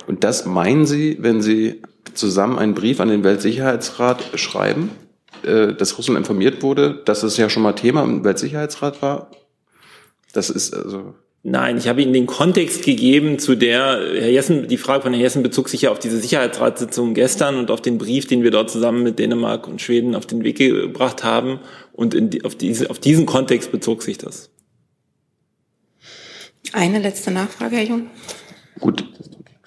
O: Und das meinen Sie, wenn Sie zusammen einen Brief an den Weltsicherheitsrat schreiben? Äh, dass Russland informiert wurde, dass es ja schon mal Thema im Weltsicherheitsrat war? Das ist also.
C: Nein, ich habe Ihnen den Kontext gegeben, zu der Herr Jessen, die Frage von Herrn Jessen bezog sich ja auf diese Sicherheitsratssitzung gestern und auf den Brief, den wir dort zusammen mit Dänemark und Schweden auf den Weg gebracht haben. Und in, auf, diese, auf diesen Kontext bezog sich das.
A: Eine letzte Nachfrage, Herr Jung.
O: Gut,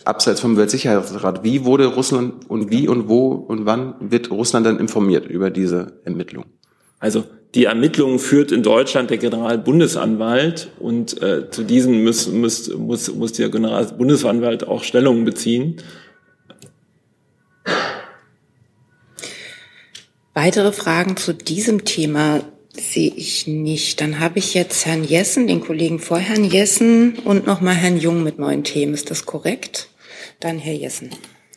O: abseits vom Weltsicherheitsrat, wie wurde Russland und wie und wo und wann wird Russland dann informiert über diese Ermittlung?
C: Also die Ermittlungen führt in Deutschland der Generalbundesanwalt und äh, zu diesen muss, muss, muss, muss der Generalbundesanwalt auch Stellung beziehen.
A: Weitere Fragen zu diesem Thema sehe ich nicht. Dann habe ich jetzt Herrn Jessen, den Kollegen vor Herrn Jessen und nochmal Herrn Jung mit neuen Themen. Ist das korrekt? Dann Herr Jessen.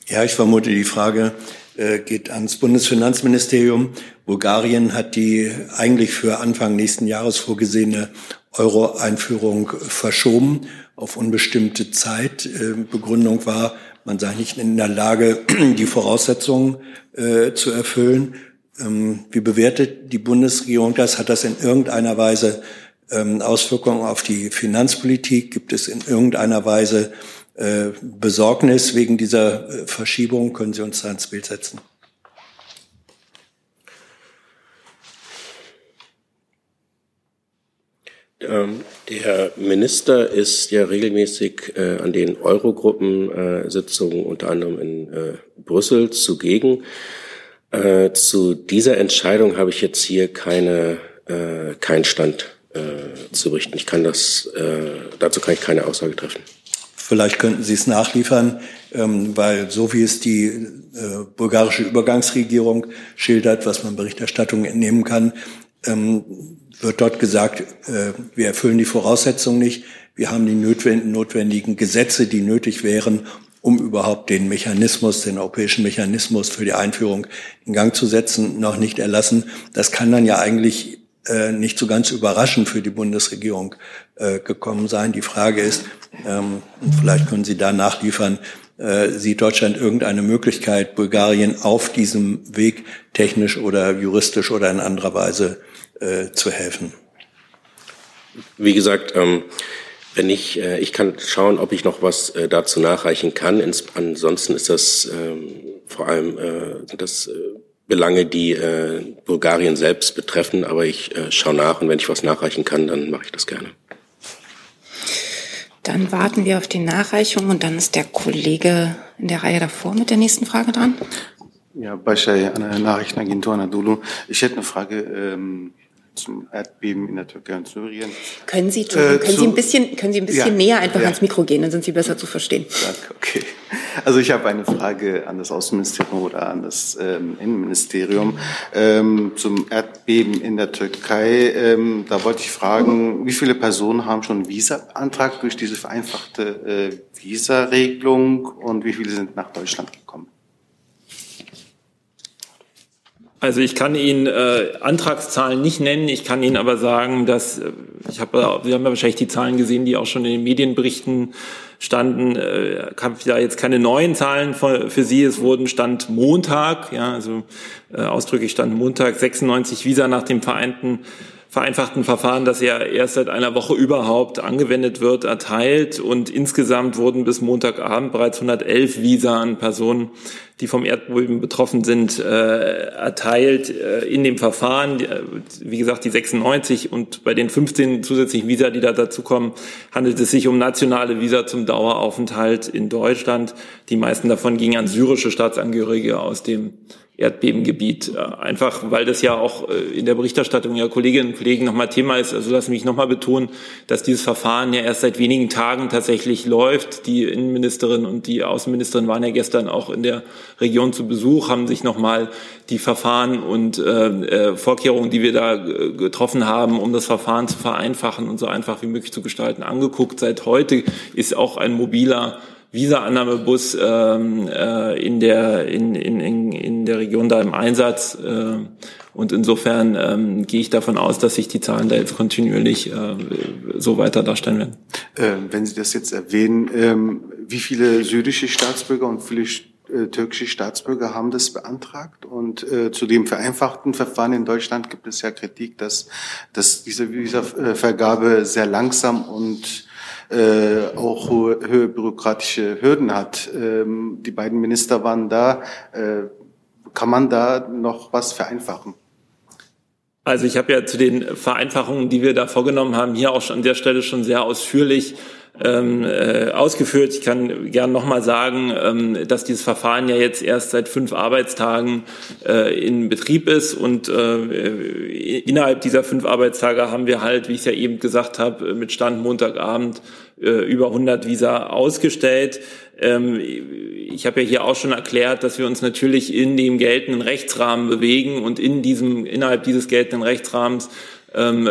G: Ja, ich vermute, die Frage äh, geht ans Bundesfinanzministerium. Bulgarien hat die eigentlich für Anfang nächsten Jahres vorgesehene Euro-Einführung verschoben auf unbestimmte Zeit. Äh, Begründung war, man sei nicht in der Lage, die Voraussetzungen äh, zu erfüllen. Ähm, wie bewertet die Bundesregierung das? Hat das in irgendeiner Weise ähm, Auswirkungen auf die Finanzpolitik? Gibt es in irgendeiner Weise Besorgnis wegen dieser äh, Verschiebung? Können Sie uns da ins Bild setzen?
H: Ähm, der Minister ist ja regelmäßig äh, an den Eurogruppen-Sitzungen äh, unter anderem in äh, Brüssel zugegen. Äh, zu dieser Entscheidung habe ich jetzt hier keine, äh, keinen Stand äh, zu berichten. Ich kann das, äh, dazu kann ich keine Aussage treffen.
G: Vielleicht könnten Sie es nachliefern, ähm, weil so wie es die äh, bulgarische Übergangsregierung schildert, was man Berichterstattung entnehmen kann, ähm, wird dort gesagt, äh, wir erfüllen die Voraussetzungen nicht. Wir haben die notwendigen Gesetze, die nötig wären, um überhaupt den Mechanismus, den europäischen Mechanismus für die Einführung in Gang zu setzen, noch nicht erlassen. Das kann dann ja eigentlich äh, nicht so ganz überraschend für die Bundesregierung äh, gekommen sein. Die Frage ist, ähm, vielleicht können Sie da nachliefern, äh, sieht Deutschland irgendeine Möglichkeit, Bulgarien auf diesem Weg technisch oder juristisch oder in anderer Weise äh, zu helfen?
H: Wie gesagt, ähm, wenn ich, äh, ich kann schauen, ob ich noch was äh, dazu nachreichen kann. Ansonsten ist das ähm, vor allem äh, das Belange, die äh, Bulgarien selbst betreffen. Aber ich äh, schaue nach und wenn ich was nachreichen kann, dann mache ich das gerne.
A: Dann warten wir auf die Nachreichung und dann ist der Kollege in der Reihe davor mit der nächsten Frage dran.
M: Ja, Bashai, eine Nachrichtenagentur Anadolu. Ich hätte eine Frage. Ähm, zum Erdbeben in der Türkei und Syrien.
A: Können Sie, äh, können Sie ein bisschen, können Sie ein bisschen ja, näher einfach ja. ans Mikro gehen, dann sind Sie besser zu verstehen.
M: Danke, okay. Also ich habe eine Frage an das Außenministerium oder an das ähm, Innenministerium ähm, zum Erdbeben in der Türkei. Ähm, da wollte ich fragen, wie viele Personen haben schon Visa beantragt durch diese vereinfachte äh, Visa-Regelung und wie viele sind nach Deutschland gekommen?
C: Also ich kann Ihnen äh, Antragszahlen nicht nennen. Ich kann Ihnen aber sagen, dass äh, ich habe, Sie haben ja wahrscheinlich die Zahlen gesehen, die auch schon in den Medienberichten standen. Äh, habe da jetzt keine neuen Zahlen für, für Sie. Es wurden Stand Montag, ja, also äh, ausdrücklich Stand Montag 96 Visa nach dem vereinten vereinfachten Verfahren, das ja erst seit einer Woche überhaupt angewendet wird, erteilt. Und insgesamt wurden bis Montagabend bereits 111 Visa an Personen, die vom Erdbeben betroffen sind, äh, erteilt äh, in dem Verfahren. Äh, wie gesagt, die 96 und bei den 15 zusätzlichen Visa, die da dazukommen, handelt es sich um nationale Visa zum Daueraufenthalt in Deutschland. Die meisten davon gingen an syrische Staatsangehörige aus dem Erdbebengebiet. Äh, einfach, weil das ja auch äh, in der Berichterstattung ja Kolleginnen und Kollegen nochmal Thema ist. Also lassen mich nochmal betonen, dass dieses Verfahren ja erst seit wenigen Tagen tatsächlich läuft. Die Innenministerin und die Außenministerin waren ja gestern auch in der Region zu Besuch, haben sich nochmal die Verfahren und äh, äh Vorkehrungen, die wir da getroffen haben, um das Verfahren zu vereinfachen und so einfach wie möglich zu gestalten, angeguckt. Seit heute ist auch ein mobiler Visa-Annahmebus ähm, äh, in, der, in, in, in der Region da im Einsatz. Äh, und insofern ähm, gehe ich davon aus, dass sich die Zahlen da jetzt kontinuierlich äh, so weiter darstellen werden.
M: Äh, wenn Sie das jetzt erwähnen, ähm, wie viele syrische Staatsbürger und viele äh, türkische Staatsbürger haben das beantragt. Und äh, zu dem vereinfachten Verfahren in Deutschland gibt es ja Kritik, dass, dass diese Visa-Vergabe sehr langsam und äh, auch hohe, hohe bürokratische Hürden hat. Ähm, die beiden Minister waren da. Äh, kann man da noch was vereinfachen?
C: Also ich habe ja zu den Vereinfachungen, die wir da vorgenommen haben, hier auch schon an der Stelle schon sehr ausführlich ähm, äh, ausgeführt. Ich kann gern nochmal sagen, ähm, dass dieses Verfahren ja jetzt erst seit fünf Arbeitstagen äh, in Betrieb ist und äh, innerhalb dieser fünf Arbeitstage haben wir halt, wie ich es ja eben gesagt habe, mit Stand Montagabend äh, über 100 Visa ausgestellt. Ähm, ich habe ja hier auch schon erklärt, dass wir uns natürlich in dem geltenden Rechtsrahmen bewegen und in diesem innerhalb dieses geltenden Rechtsrahmens ähm,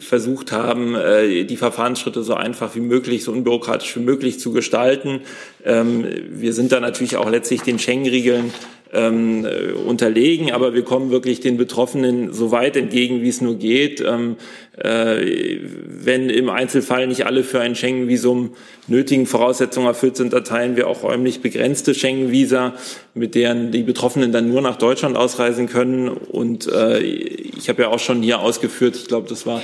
C: versucht haben, äh, die Verfahrensschritte so einfach wie möglich, so unbürokratisch wie möglich zu gestalten. Ähm, wir sind da natürlich auch letztlich den Schengen-Riegeln ähm, äh, unterlegen, aber wir kommen wirklich den Betroffenen so weit entgegen, wie es nur geht. Ähm, äh, wenn im Einzelfall nicht alle für ein Schengen-Visum nötigen Voraussetzungen erfüllt sind, erteilen wir auch räumlich begrenzte Schengen-Visa, mit deren die Betroffenen dann nur nach Deutschland ausreisen können. Und äh, ich habe ja auch schon hier ausgeführt, ich glaube, das war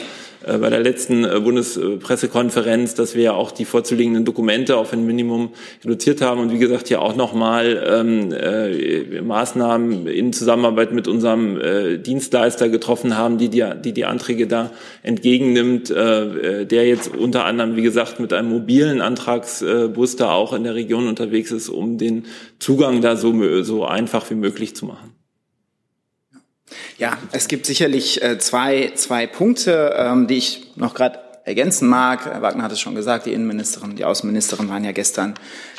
C: bei der letzten äh, Bundespressekonferenz, dass wir ja auch die vorzuliegenden Dokumente auf ein Minimum reduziert haben und wie gesagt hier auch nochmal ähm, äh, Maßnahmen in Zusammenarbeit mit unserem äh, Dienstleister getroffen haben, die die, die, die Anträge da entgegennimmt, äh, der jetzt unter anderem, wie gesagt, mit einem mobilen Antragsbus auch in der Region unterwegs ist, um den Zugang da so, so einfach wie möglich zu machen.
Q: Ja, es gibt sicherlich äh, zwei, zwei Punkte, ähm, die ich noch gerade ergänzen mag. Herr Wagner hat es schon gesagt, die Innenministerin, die Außenministerin waren ja gestern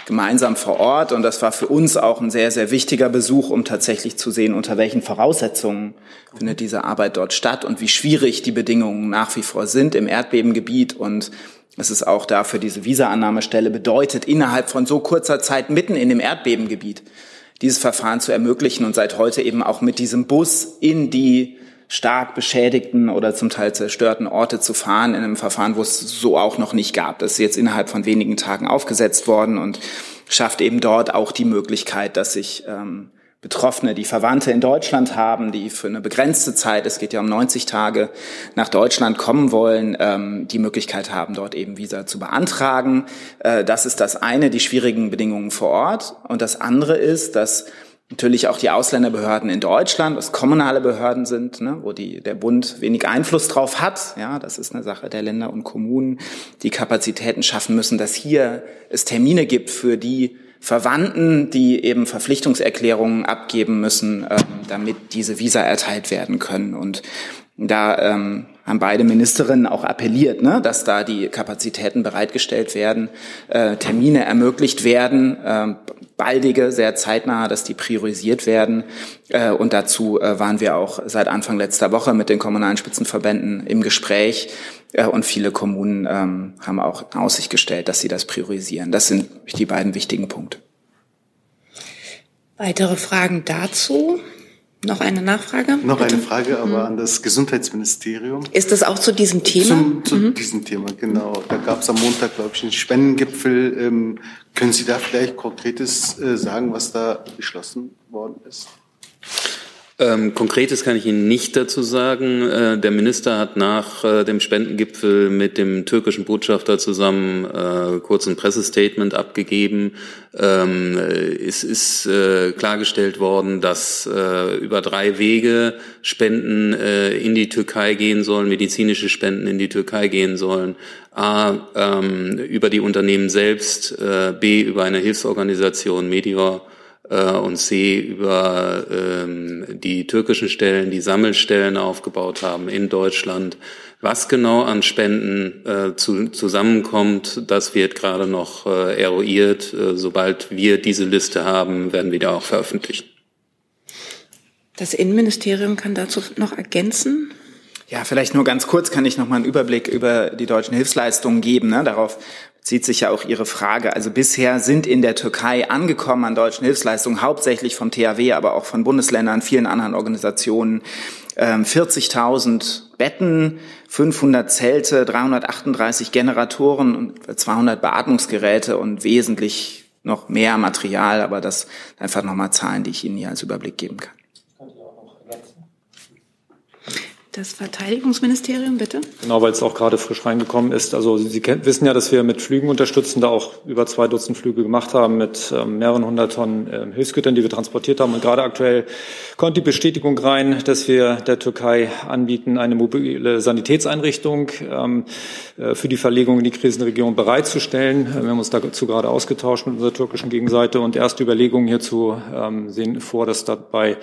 Q: gemeinsam vor Ort und das war für uns auch ein sehr, sehr wichtiger Besuch, um tatsächlich zu sehen, unter welchen Voraussetzungen findet diese Arbeit dort statt und wie schwierig die Bedingungen nach wie vor sind im Erdbebengebiet und es ist auch dafür diese Visa-Annahmestelle bedeutet, innerhalb von so kurzer Zeit mitten in dem Erdbebengebiet dieses Verfahren zu ermöglichen und seit heute eben auch mit diesem Bus in die stark beschädigten oder zum Teil zerstörten Orte zu fahren in einem Verfahren, wo es so auch noch nicht gab. Das ist jetzt innerhalb von wenigen Tagen aufgesetzt worden und schafft eben dort auch die Möglichkeit, dass sich ähm, Betroffene, die Verwandte in Deutschland haben, die für eine begrenzte Zeit, es geht ja um 90 Tage, nach Deutschland kommen wollen, ähm, die Möglichkeit haben, dort eben Visa zu beantragen. Äh, das ist das eine, die schwierigen Bedingungen vor Ort. Und das andere ist, dass natürlich auch die Ausländerbehörden in Deutschland, was kommunale Behörden sind, ne, wo die, der Bund wenig Einfluss drauf hat. Ja, das ist eine Sache der Länder und Kommunen, die Kapazitäten schaffen müssen, dass hier es Termine gibt für die Verwandten, die eben Verpflichtungserklärungen abgeben müssen, ähm, damit diese Visa erteilt werden können. Und da ähm, haben beide Ministerinnen auch appelliert, ne, dass da die Kapazitäten bereitgestellt werden, äh, Termine ermöglicht werden, äh, baldige, sehr zeitnah, dass die priorisiert werden. Äh, und dazu äh, waren wir auch seit Anfang letzter Woche mit den kommunalen Spitzenverbänden im Gespräch. Äh, und viele Kommunen ähm, haben auch in Aussicht gestellt, dass sie das priorisieren. Das sind die beiden wichtigen Punkte.
A: Weitere Fragen dazu? Noch eine Nachfrage?
M: Noch bitte? eine Frage, aber mhm. an das Gesundheitsministerium.
A: Ist das auch zu diesem Thema?
M: Zum, zu mhm. diesem Thema, genau. Da gab es am Montag, glaube ich, einen Spendengipfel. Ähm, können Sie da vielleicht Konkretes äh, sagen, was da beschlossen worden ist?
F: Ähm, Konkretes kann ich Ihnen nicht dazu sagen. Äh, der Minister hat nach äh, dem Spendengipfel mit dem türkischen Botschafter zusammen äh, kurz ein Pressestatement abgegeben. Ähm, es ist äh, klargestellt worden, dass äh, über drei Wege Spenden äh, in die Türkei gehen sollen, medizinische Spenden in die Türkei gehen sollen. A, ähm, über die Unternehmen selbst, B, über eine Hilfsorganisation, Medior, äh, und C über ähm, die türkischen Stellen, die Sammelstellen aufgebaut haben in Deutschland. Was genau an Spenden äh, zu, zusammenkommt, das wird gerade noch äh, eruiert. Äh, sobald wir diese Liste haben, werden wir die auch veröffentlichen.
A: Das Innenministerium kann dazu noch ergänzen.
Q: Ja, vielleicht nur ganz kurz kann ich noch mal einen Überblick über die deutschen Hilfsleistungen geben. Ne? Darauf zieht sich ja auch Ihre Frage. Also bisher sind in der Türkei angekommen an deutschen Hilfsleistungen, hauptsächlich vom THW, aber auch von Bundesländern, vielen anderen Organisationen, 40.000 ähm, Betten, 500 Zelte, 338 Generatoren und 200 Beatmungsgeräte und wesentlich noch mehr Material, aber das einfach nochmal Zahlen, die ich Ihnen hier als Überblick geben kann.
A: Das Verteidigungsministerium, bitte.
E: Genau, weil es auch gerade frisch reingekommen ist. Also Sie wissen ja, dass wir mit Flügen unterstützen, da auch über zwei Dutzend Flüge gemacht haben mit ähm, mehreren hundert Tonnen äh, Hilfsgütern, die wir transportiert haben. Und gerade aktuell kommt die Bestätigung rein, dass wir der Türkei anbieten, eine mobile Sanitätseinrichtung ähm, äh, für die Verlegung in die Krisenregion bereitzustellen. Wir haben uns dazu gerade ausgetauscht mit unserer türkischen Gegenseite und erste Überlegungen hierzu ähm, sehen vor, dass dabei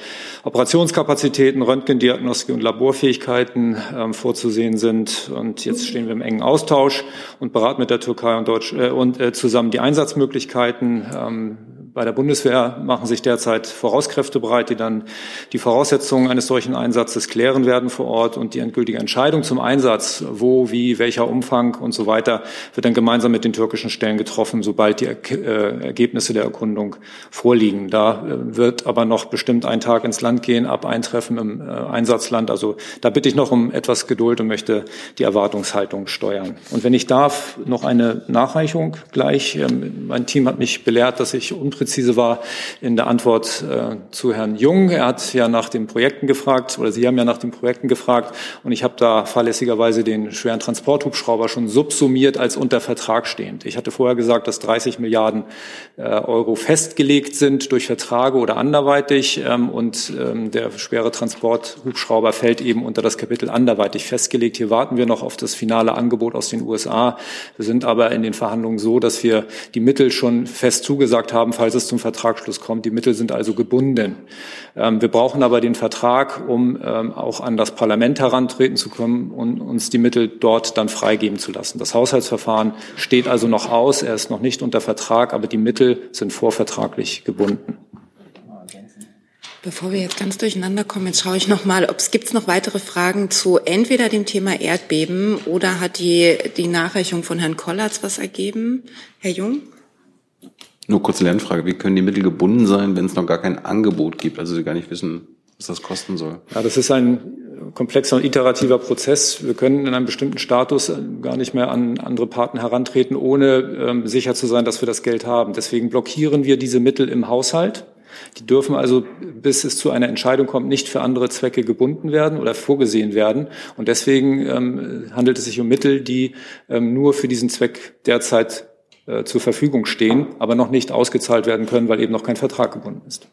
E: Operationskapazitäten, Röntgendiagnostik und Laborfähigkeit Möglichkeiten ähm, vorzusehen sind. Und jetzt stehen wir im engen Austausch und beraten mit der Türkei und, Deutsch, äh, und äh, zusammen die Einsatzmöglichkeiten. Ähm, bei der Bundeswehr machen sich derzeit Vorauskräfte bereit, die dann die Voraussetzungen eines solchen Einsatzes klären werden vor Ort und die endgültige Entscheidung zum Einsatz, wo, wie, welcher Umfang und so weiter, wird dann gemeinsam mit den türkischen Stellen getroffen, sobald die äh, Ergebnisse der Erkundung vorliegen. Da äh, wird aber noch bestimmt ein Tag ins Land gehen, ab Eintreffen im äh, Einsatzland. Also da bitte ich noch um etwas Geduld und möchte die Erwartungshaltung steuern. Und wenn ich darf, noch eine Nachreichung gleich. Ähm, mein Team hat mich belehrt, dass ich unpräzise war in der Antwort äh, zu Herrn Jung. Er hat ja nach den Projekten gefragt, oder Sie haben ja nach den Projekten gefragt, und ich habe da fahrlässigerweise den schweren Transporthubschrauber schon subsumiert als unter Vertrag stehend. Ich hatte vorher gesagt, dass 30 Milliarden äh, Euro festgelegt sind durch Verträge oder anderweitig, ähm, und ähm, der schwere Transporthubschrauber fällt eben unter das Kapitel anderweitig festgelegt. Hier warten wir noch auf das finale Angebot aus den USA. Wir sind aber in den Verhandlungen so, dass wir die Mittel schon fest zugesagt haben, falls es zum Vertragsschluss kommt. Die Mittel sind also gebunden. Ähm, wir brauchen aber den Vertrag, um ähm, auch an das Parlament herantreten zu können und uns die Mittel dort dann freigeben zu lassen. Das Haushaltsverfahren steht also noch aus. Er ist noch nicht unter Vertrag, aber die Mittel sind vorvertraglich gebunden.
A: Bevor wir jetzt ganz durcheinander kommen, jetzt schaue ich noch mal, ob es gibt noch weitere Fragen zu entweder dem Thema Erdbeben oder hat die die Nachreichung von Herrn Kollatz was ergeben, Herr Jung?
O: Nur kurze Lernfrage: Wie können die Mittel gebunden sein, wenn es noch gar kein Angebot gibt, also Sie gar nicht wissen, was das kosten soll?
E: Ja, das ist ein komplexer und iterativer Prozess. Wir können in einem bestimmten Status gar nicht mehr an andere Partner herantreten, ohne ähm, sicher zu sein, dass wir das Geld haben. Deswegen blockieren wir diese Mittel im Haushalt die dürfen also, bis es zu einer Entscheidung kommt, nicht für andere Zwecke gebunden werden oder vorgesehen werden. Und deswegen ähm, handelt es sich um Mittel, die ähm, nur für diesen Zweck derzeit äh, zur Verfügung stehen, aber noch nicht ausgezahlt werden können, weil eben noch kein Vertrag gebunden ist.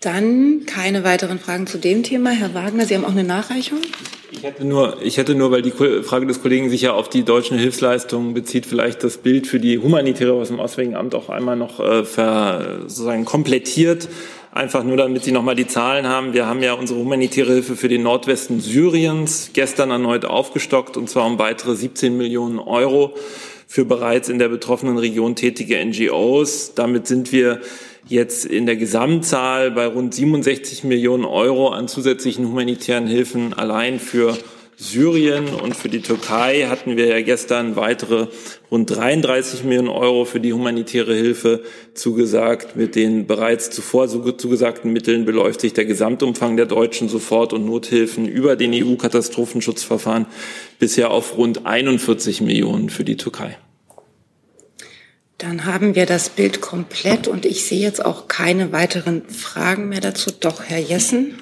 A: Dann keine weiteren Fragen zu dem Thema. Herr Wagner, Sie haben auch eine Nachreichung?
C: Ich hätte nur, ich hätte nur, weil die Frage des Kollegen sich ja auf die deutschen Hilfsleistungen bezieht, vielleicht das Bild für die humanitäre aus dem Auswärtigen Amt auch einmal noch äh, ver, sozusagen komplettiert. Einfach nur, damit Sie nochmal die Zahlen haben. Wir haben ja unsere humanitäre Hilfe für den Nordwesten Syriens gestern erneut aufgestockt, und zwar um weitere 17 Millionen Euro für bereits in der betroffenen Region tätige NGOs. Damit sind wir jetzt in der Gesamtzahl bei rund 67 Millionen Euro an zusätzlichen humanitären Hilfen allein für Syrien und für die Türkei hatten wir ja gestern weitere rund 33 Millionen Euro für die humanitäre Hilfe zugesagt. Mit den bereits zuvor zugesagten Mitteln beläuft sich der Gesamtumfang der deutschen Sofort- und Nothilfen über den EU-Katastrophenschutzverfahren bisher auf rund 41 Millionen für die Türkei.
A: Dann haben wir das Bild komplett und ich sehe jetzt auch keine weiteren Fragen mehr dazu. Doch, Herr Jessen.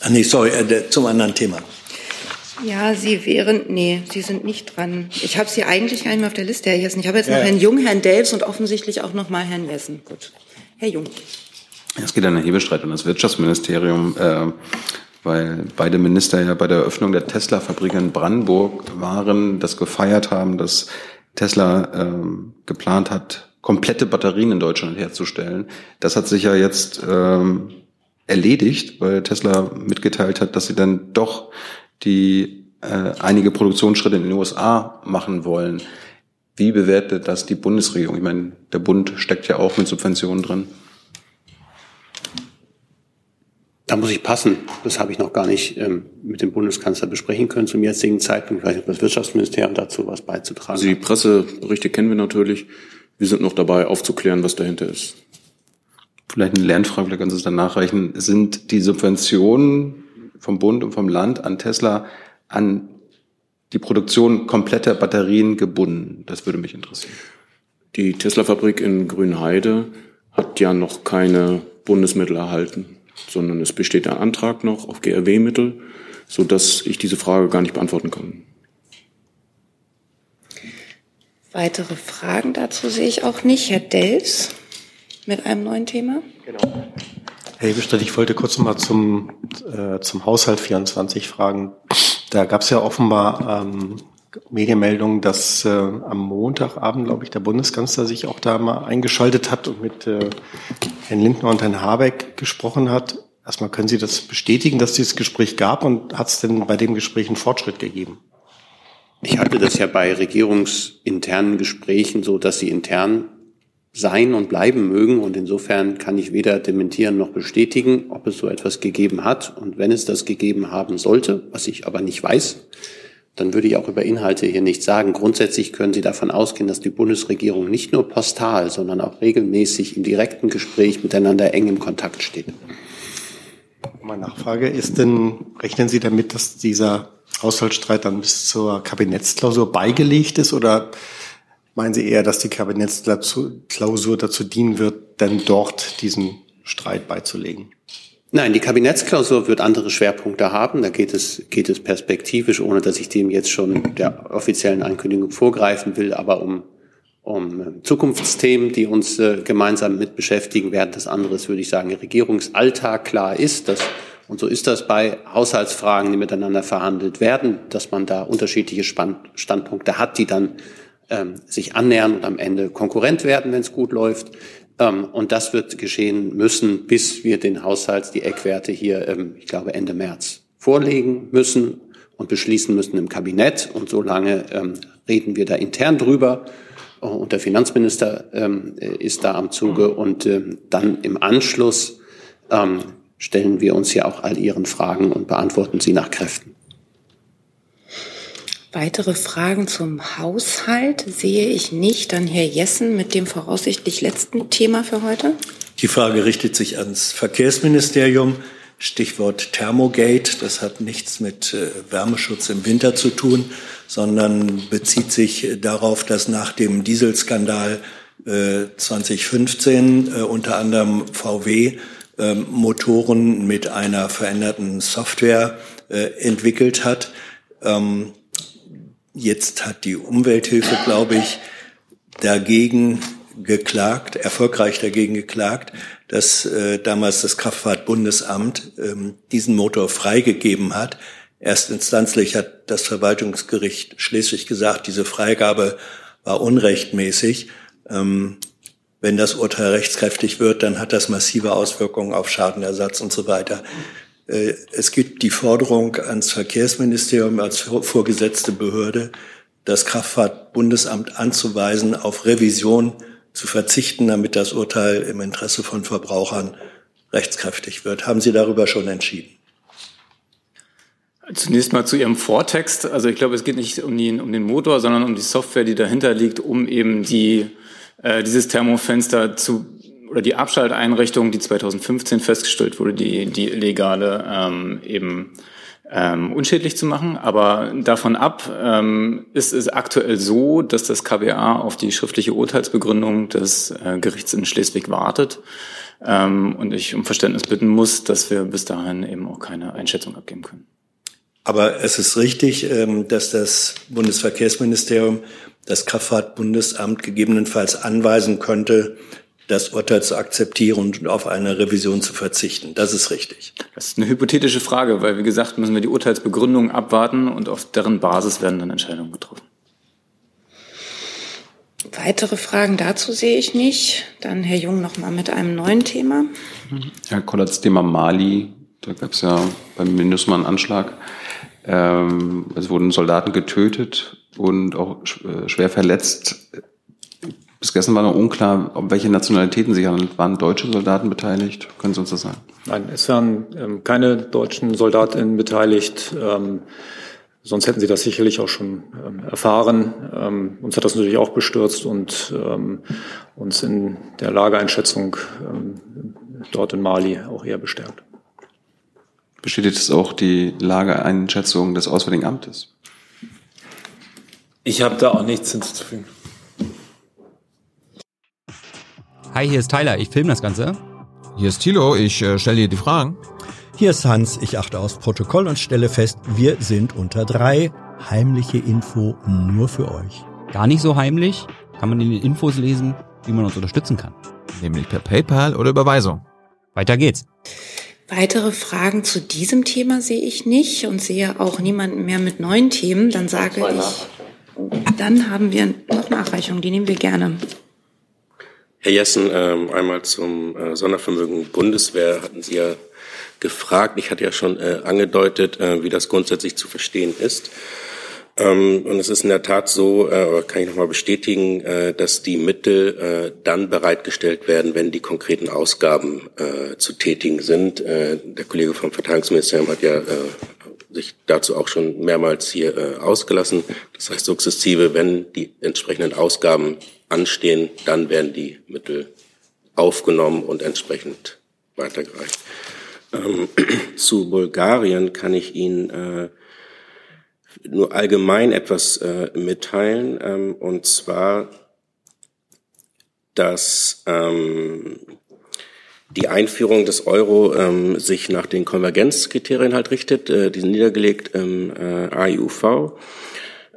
G: Ah, nee, sorry, äh, zum anderen Thema.
A: Ja, Sie wären, nee, Sie sind nicht dran. Ich habe Sie eigentlich gar nicht mehr auf der Liste, Herr Jessen. Ich habe jetzt noch ja. Herrn Jung, Herrn Delfs und offensichtlich auch noch mal Herrn Wessen. Gut. Herr Jung.
O: Es geht an den Hebestreit und das Wirtschaftsministerium, äh, weil beide Minister ja bei der Eröffnung der Tesla-Fabrik in Brandenburg waren, das gefeiert haben, dass Tesla äh, geplant hat, komplette Batterien in Deutschland herzustellen. Das hat sich ja jetzt ähm, erledigt, weil Tesla mitgeteilt hat, dass sie dann doch die äh, einige Produktionsschritte in den USA machen wollen. Wie bewertet das die Bundesregierung? Ich meine, der Bund steckt ja auch mit Subventionen drin.
N: Da muss ich passen. Das habe ich noch gar nicht ähm, mit dem Bundeskanzler besprechen können zum jetzigen Zeitpunkt. Ich weiß nicht, ob das Wirtschaftsministerium dazu was beizutragen
O: Also die Presseberichte kennen wir natürlich. Wir sind noch dabei, aufzuklären, was dahinter ist. Vielleicht eine Lernfrage, vielleicht kannst du es dann nachreichen. Sind die Subventionen vom Bund und vom Land an Tesla an die Produktion kompletter Batterien gebunden? Das würde mich interessieren.
R: Die Tesla-Fabrik in Grünheide hat ja noch keine Bundesmittel erhalten, sondern es besteht ein Antrag noch auf GRW-Mittel, so dass ich diese Frage gar nicht beantworten kann.
A: Weitere Fragen dazu sehe ich auch nicht. Herr Dels mit einem neuen Thema. Genau.
P: Herr Hebestreit, ich wollte kurz mal zum, äh, zum Haushalt 24 fragen. Da gab es ja offenbar ähm, Medienmeldungen, dass äh, am Montagabend, glaube ich, der Bundeskanzler sich auch da mal eingeschaltet hat und mit äh, Herrn Lindner und Herrn Habeck gesprochen hat. Erstmal können Sie das bestätigen, dass dieses Gespräch gab und hat es denn bei dem Gespräch einen Fortschritt gegeben?
N: Ich halte das ja bei regierungsinternen Gesprächen so, dass sie intern sein und bleiben mögen. Und insofern kann ich weder dementieren noch bestätigen, ob es so etwas gegeben hat. Und wenn es das gegeben haben sollte, was ich aber nicht weiß, dann würde ich auch über Inhalte hier nichts sagen. Grundsätzlich können Sie davon ausgehen, dass die Bundesregierung nicht nur postal, sondern auch regelmäßig im direkten Gespräch miteinander eng im Kontakt steht.
P: Meine Nachfrage ist denn, rechnen Sie damit, dass dieser Haushaltsstreit dann bis zur Kabinettsklausur beigelegt ist oder Meinen Sie eher, dass die Kabinettsklausur dazu dienen wird, denn dort diesen Streit beizulegen?
N: Nein, die Kabinettsklausur wird andere Schwerpunkte haben. Da geht es, geht es perspektivisch, ohne dass ich dem jetzt schon der offiziellen Ankündigung vorgreifen will, aber um, um äh, Zukunftsthemen, die uns äh, gemeinsam mit beschäftigen werden. Das andere ist, würde ich sagen, Regierungsalltag klar ist, dass und so ist das bei Haushaltsfragen, die miteinander verhandelt werden, dass man da unterschiedliche Standpunkte hat, die dann ähm, sich annähern und am Ende Konkurrent werden, wenn es gut läuft. Ähm, und das wird geschehen müssen, bis wir den Haushalt, die Eckwerte hier, ähm, ich glaube, Ende März vorlegen müssen und beschließen müssen im Kabinett. Und solange ähm, reden wir da intern drüber. Und der Finanzminister ähm, ist da am Zuge. Und ähm, dann im Anschluss ähm, stellen wir uns ja auch all Ihren Fragen und beantworten sie nach Kräften.
A: Weitere Fragen zum Haushalt sehe ich nicht. Dann Herr Jessen mit dem voraussichtlich letzten Thema für heute.
G: Die Frage richtet sich ans Verkehrsministerium. Stichwort Thermogate. Das hat nichts mit äh, Wärmeschutz im Winter zu tun, sondern bezieht sich darauf, dass nach dem Dieselskandal 2015 äh, unter anderem VW Motoren mit einer veränderten Software äh, entwickelt hat. Ähm, Jetzt hat die Umwelthilfe, glaube ich, dagegen geklagt, erfolgreich dagegen geklagt, dass äh, damals das Kraftfahrtbundesamt ähm, diesen Motor freigegeben hat. Erstinstanzlich hat das Verwaltungsgericht schließlich gesagt, diese Freigabe war unrechtmäßig. Ähm, wenn das Urteil rechtskräftig wird, dann hat das massive Auswirkungen auf Schadenersatz und so weiter. Äh, es gibt die Forderung ans Verkehrsministerium als vorgesetzte Behörde, das Kraftfahrtbundesamt anzuweisen, auf Revision zu verzichten, damit das Urteil im Interesse von Verbrauchern rechtskräftig wird. Haben Sie darüber schon entschieden?
S: Zunächst mal zu Ihrem Vortext. Also ich glaube, es geht nicht um, die, um den Motor, sondern um die Software, die dahinter liegt, um eben die, äh, dieses Thermofenster zu oder die Abschalteinrichtung, die 2015 festgestellt wurde, die, die illegale ähm, eben ähm, unschädlich zu machen. Aber davon ab ähm, ist es aktuell so, dass das KBA auf die schriftliche Urteilsbegründung des äh, Gerichts in Schleswig wartet ähm, und ich um Verständnis bitten muss, dass wir bis dahin eben auch keine Einschätzung abgeben können.
G: Aber es ist richtig, ähm, dass das Bundesverkehrsministerium das Kraftfahrtbundesamt gegebenenfalls anweisen könnte, das Urteil zu akzeptieren und auf eine Revision zu verzichten. Das ist richtig.
S: Das ist eine hypothetische Frage, weil, wie gesagt, müssen wir die Urteilsbegründung abwarten und auf deren Basis werden dann Entscheidungen getroffen.
A: Weitere Fragen dazu sehe ich nicht. Dann Herr Jung noch mal mit einem neuen Thema.
O: Herr das Thema Mali, da gab es ja beim MINUSMA einen Anschlag. Ähm, es wurden Soldaten getötet und auch äh, schwer verletzt. Bis gestern war noch unklar, ob welche Nationalitäten sich handelt. Waren deutsche Soldaten beteiligt? Können Sie uns das sagen?
E: Nein, es waren ähm, keine deutschen Soldatinnen beteiligt. Ähm, sonst hätten Sie das sicherlich auch schon ähm, erfahren. Ähm, uns hat das natürlich auch bestürzt und ähm, uns in der Lageeinschätzung ähm, dort in Mali auch eher bestärkt.
O: Bestätigt es auch die Lageeinschätzung des Auswärtigen Amtes?
C: Ich habe da auch nichts hinzuzufügen.
T: Hi, hier ist Tyler, ich filme das Ganze.
I: Hier ist Thilo, ich äh, stelle dir die Fragen.
U: Hier ist Hans, ich achte aufs Protokoll und stelle fest, wir sind unter drei. Heimliche Info nur für euch.
T: Gar nicht so heimlich, kann man in den Infos lesen, wie man uns unterstützen kann.
I: Nämlich per PayPal oder Überweisung.
T: Weiter geht's.
A: Weitere Fragen zu diesem Thema sehe ich nicht und sehe auch niemanden mehr mit neuen Themen. Dann sage ich, dann haben wir noch Nachreichungen, die nehmen wir gerne.
H: Herr Jessen, ähm, einmal zum äh, Sondervermögen Bundeswehr hatten Sie ja gefragt. Ich hatte ja schon äh, angedeutet, äh, wie das grundsätzlich zu verstehen ist. Ähm, und es ist in der Tat so, kann ich nochmal bestätigen, dass die Mittel dann bereitgestellt werden, wenn die konkreten Ausgaben zu tätigen sind. Der Kollege vom Verteidigungsministerium hat ja sich dazu auch schon mehrmals hier ausgelassen. Das heißt, sukzessive, wenn die entsprechenden Ausgaben anstehen, dann werden die Mittel aufgenommen und entsprechend weitergereicht. Ähm, zu Bulgarien kann ich Ihnen äh, nur allgemein etwas äh, mitteilen, ähm, und zwar, dass ähm, die Einführung des Euro ähm, sich nach den Konvergenzkriterien halt richtet. Äh, die sind niedergelegt im äh, AIUV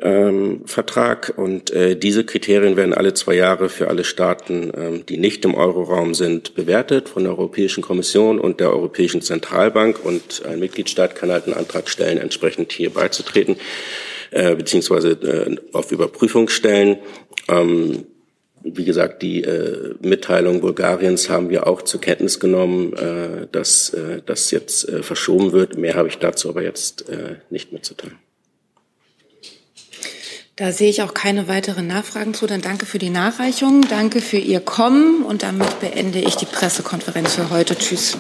H: ähm, Vertrag und äh, diese Kriterien werden alle zwei Jahre für alle Staaten, ähm, die nicht im Euroraum sind, bewertet von der Europäischen Kommission und der Europäischen Zentralbank und ein Mitgliedstaat kann halt einen Antrag stellen, entsprechend hier beizutreten äh, beziehungsweise äh, auf Überprüfung stellen. Ähm, wie gesagt, die äh, Mitteilung Bulgariens haben wir auch zur Kenntnis genommen, äh, dass äh, das jetzt äh, verschoben wird. Mehr habe ich dazu aber jetzt äh, nicht mitzuteilen.
A: Da sehe ich auch keine weiteren Nachfragen zu. Dann danke für die Nachreichung, danke für Ihr Kommen und damit beende ich die Pressekonferenz für heute. Tschüss.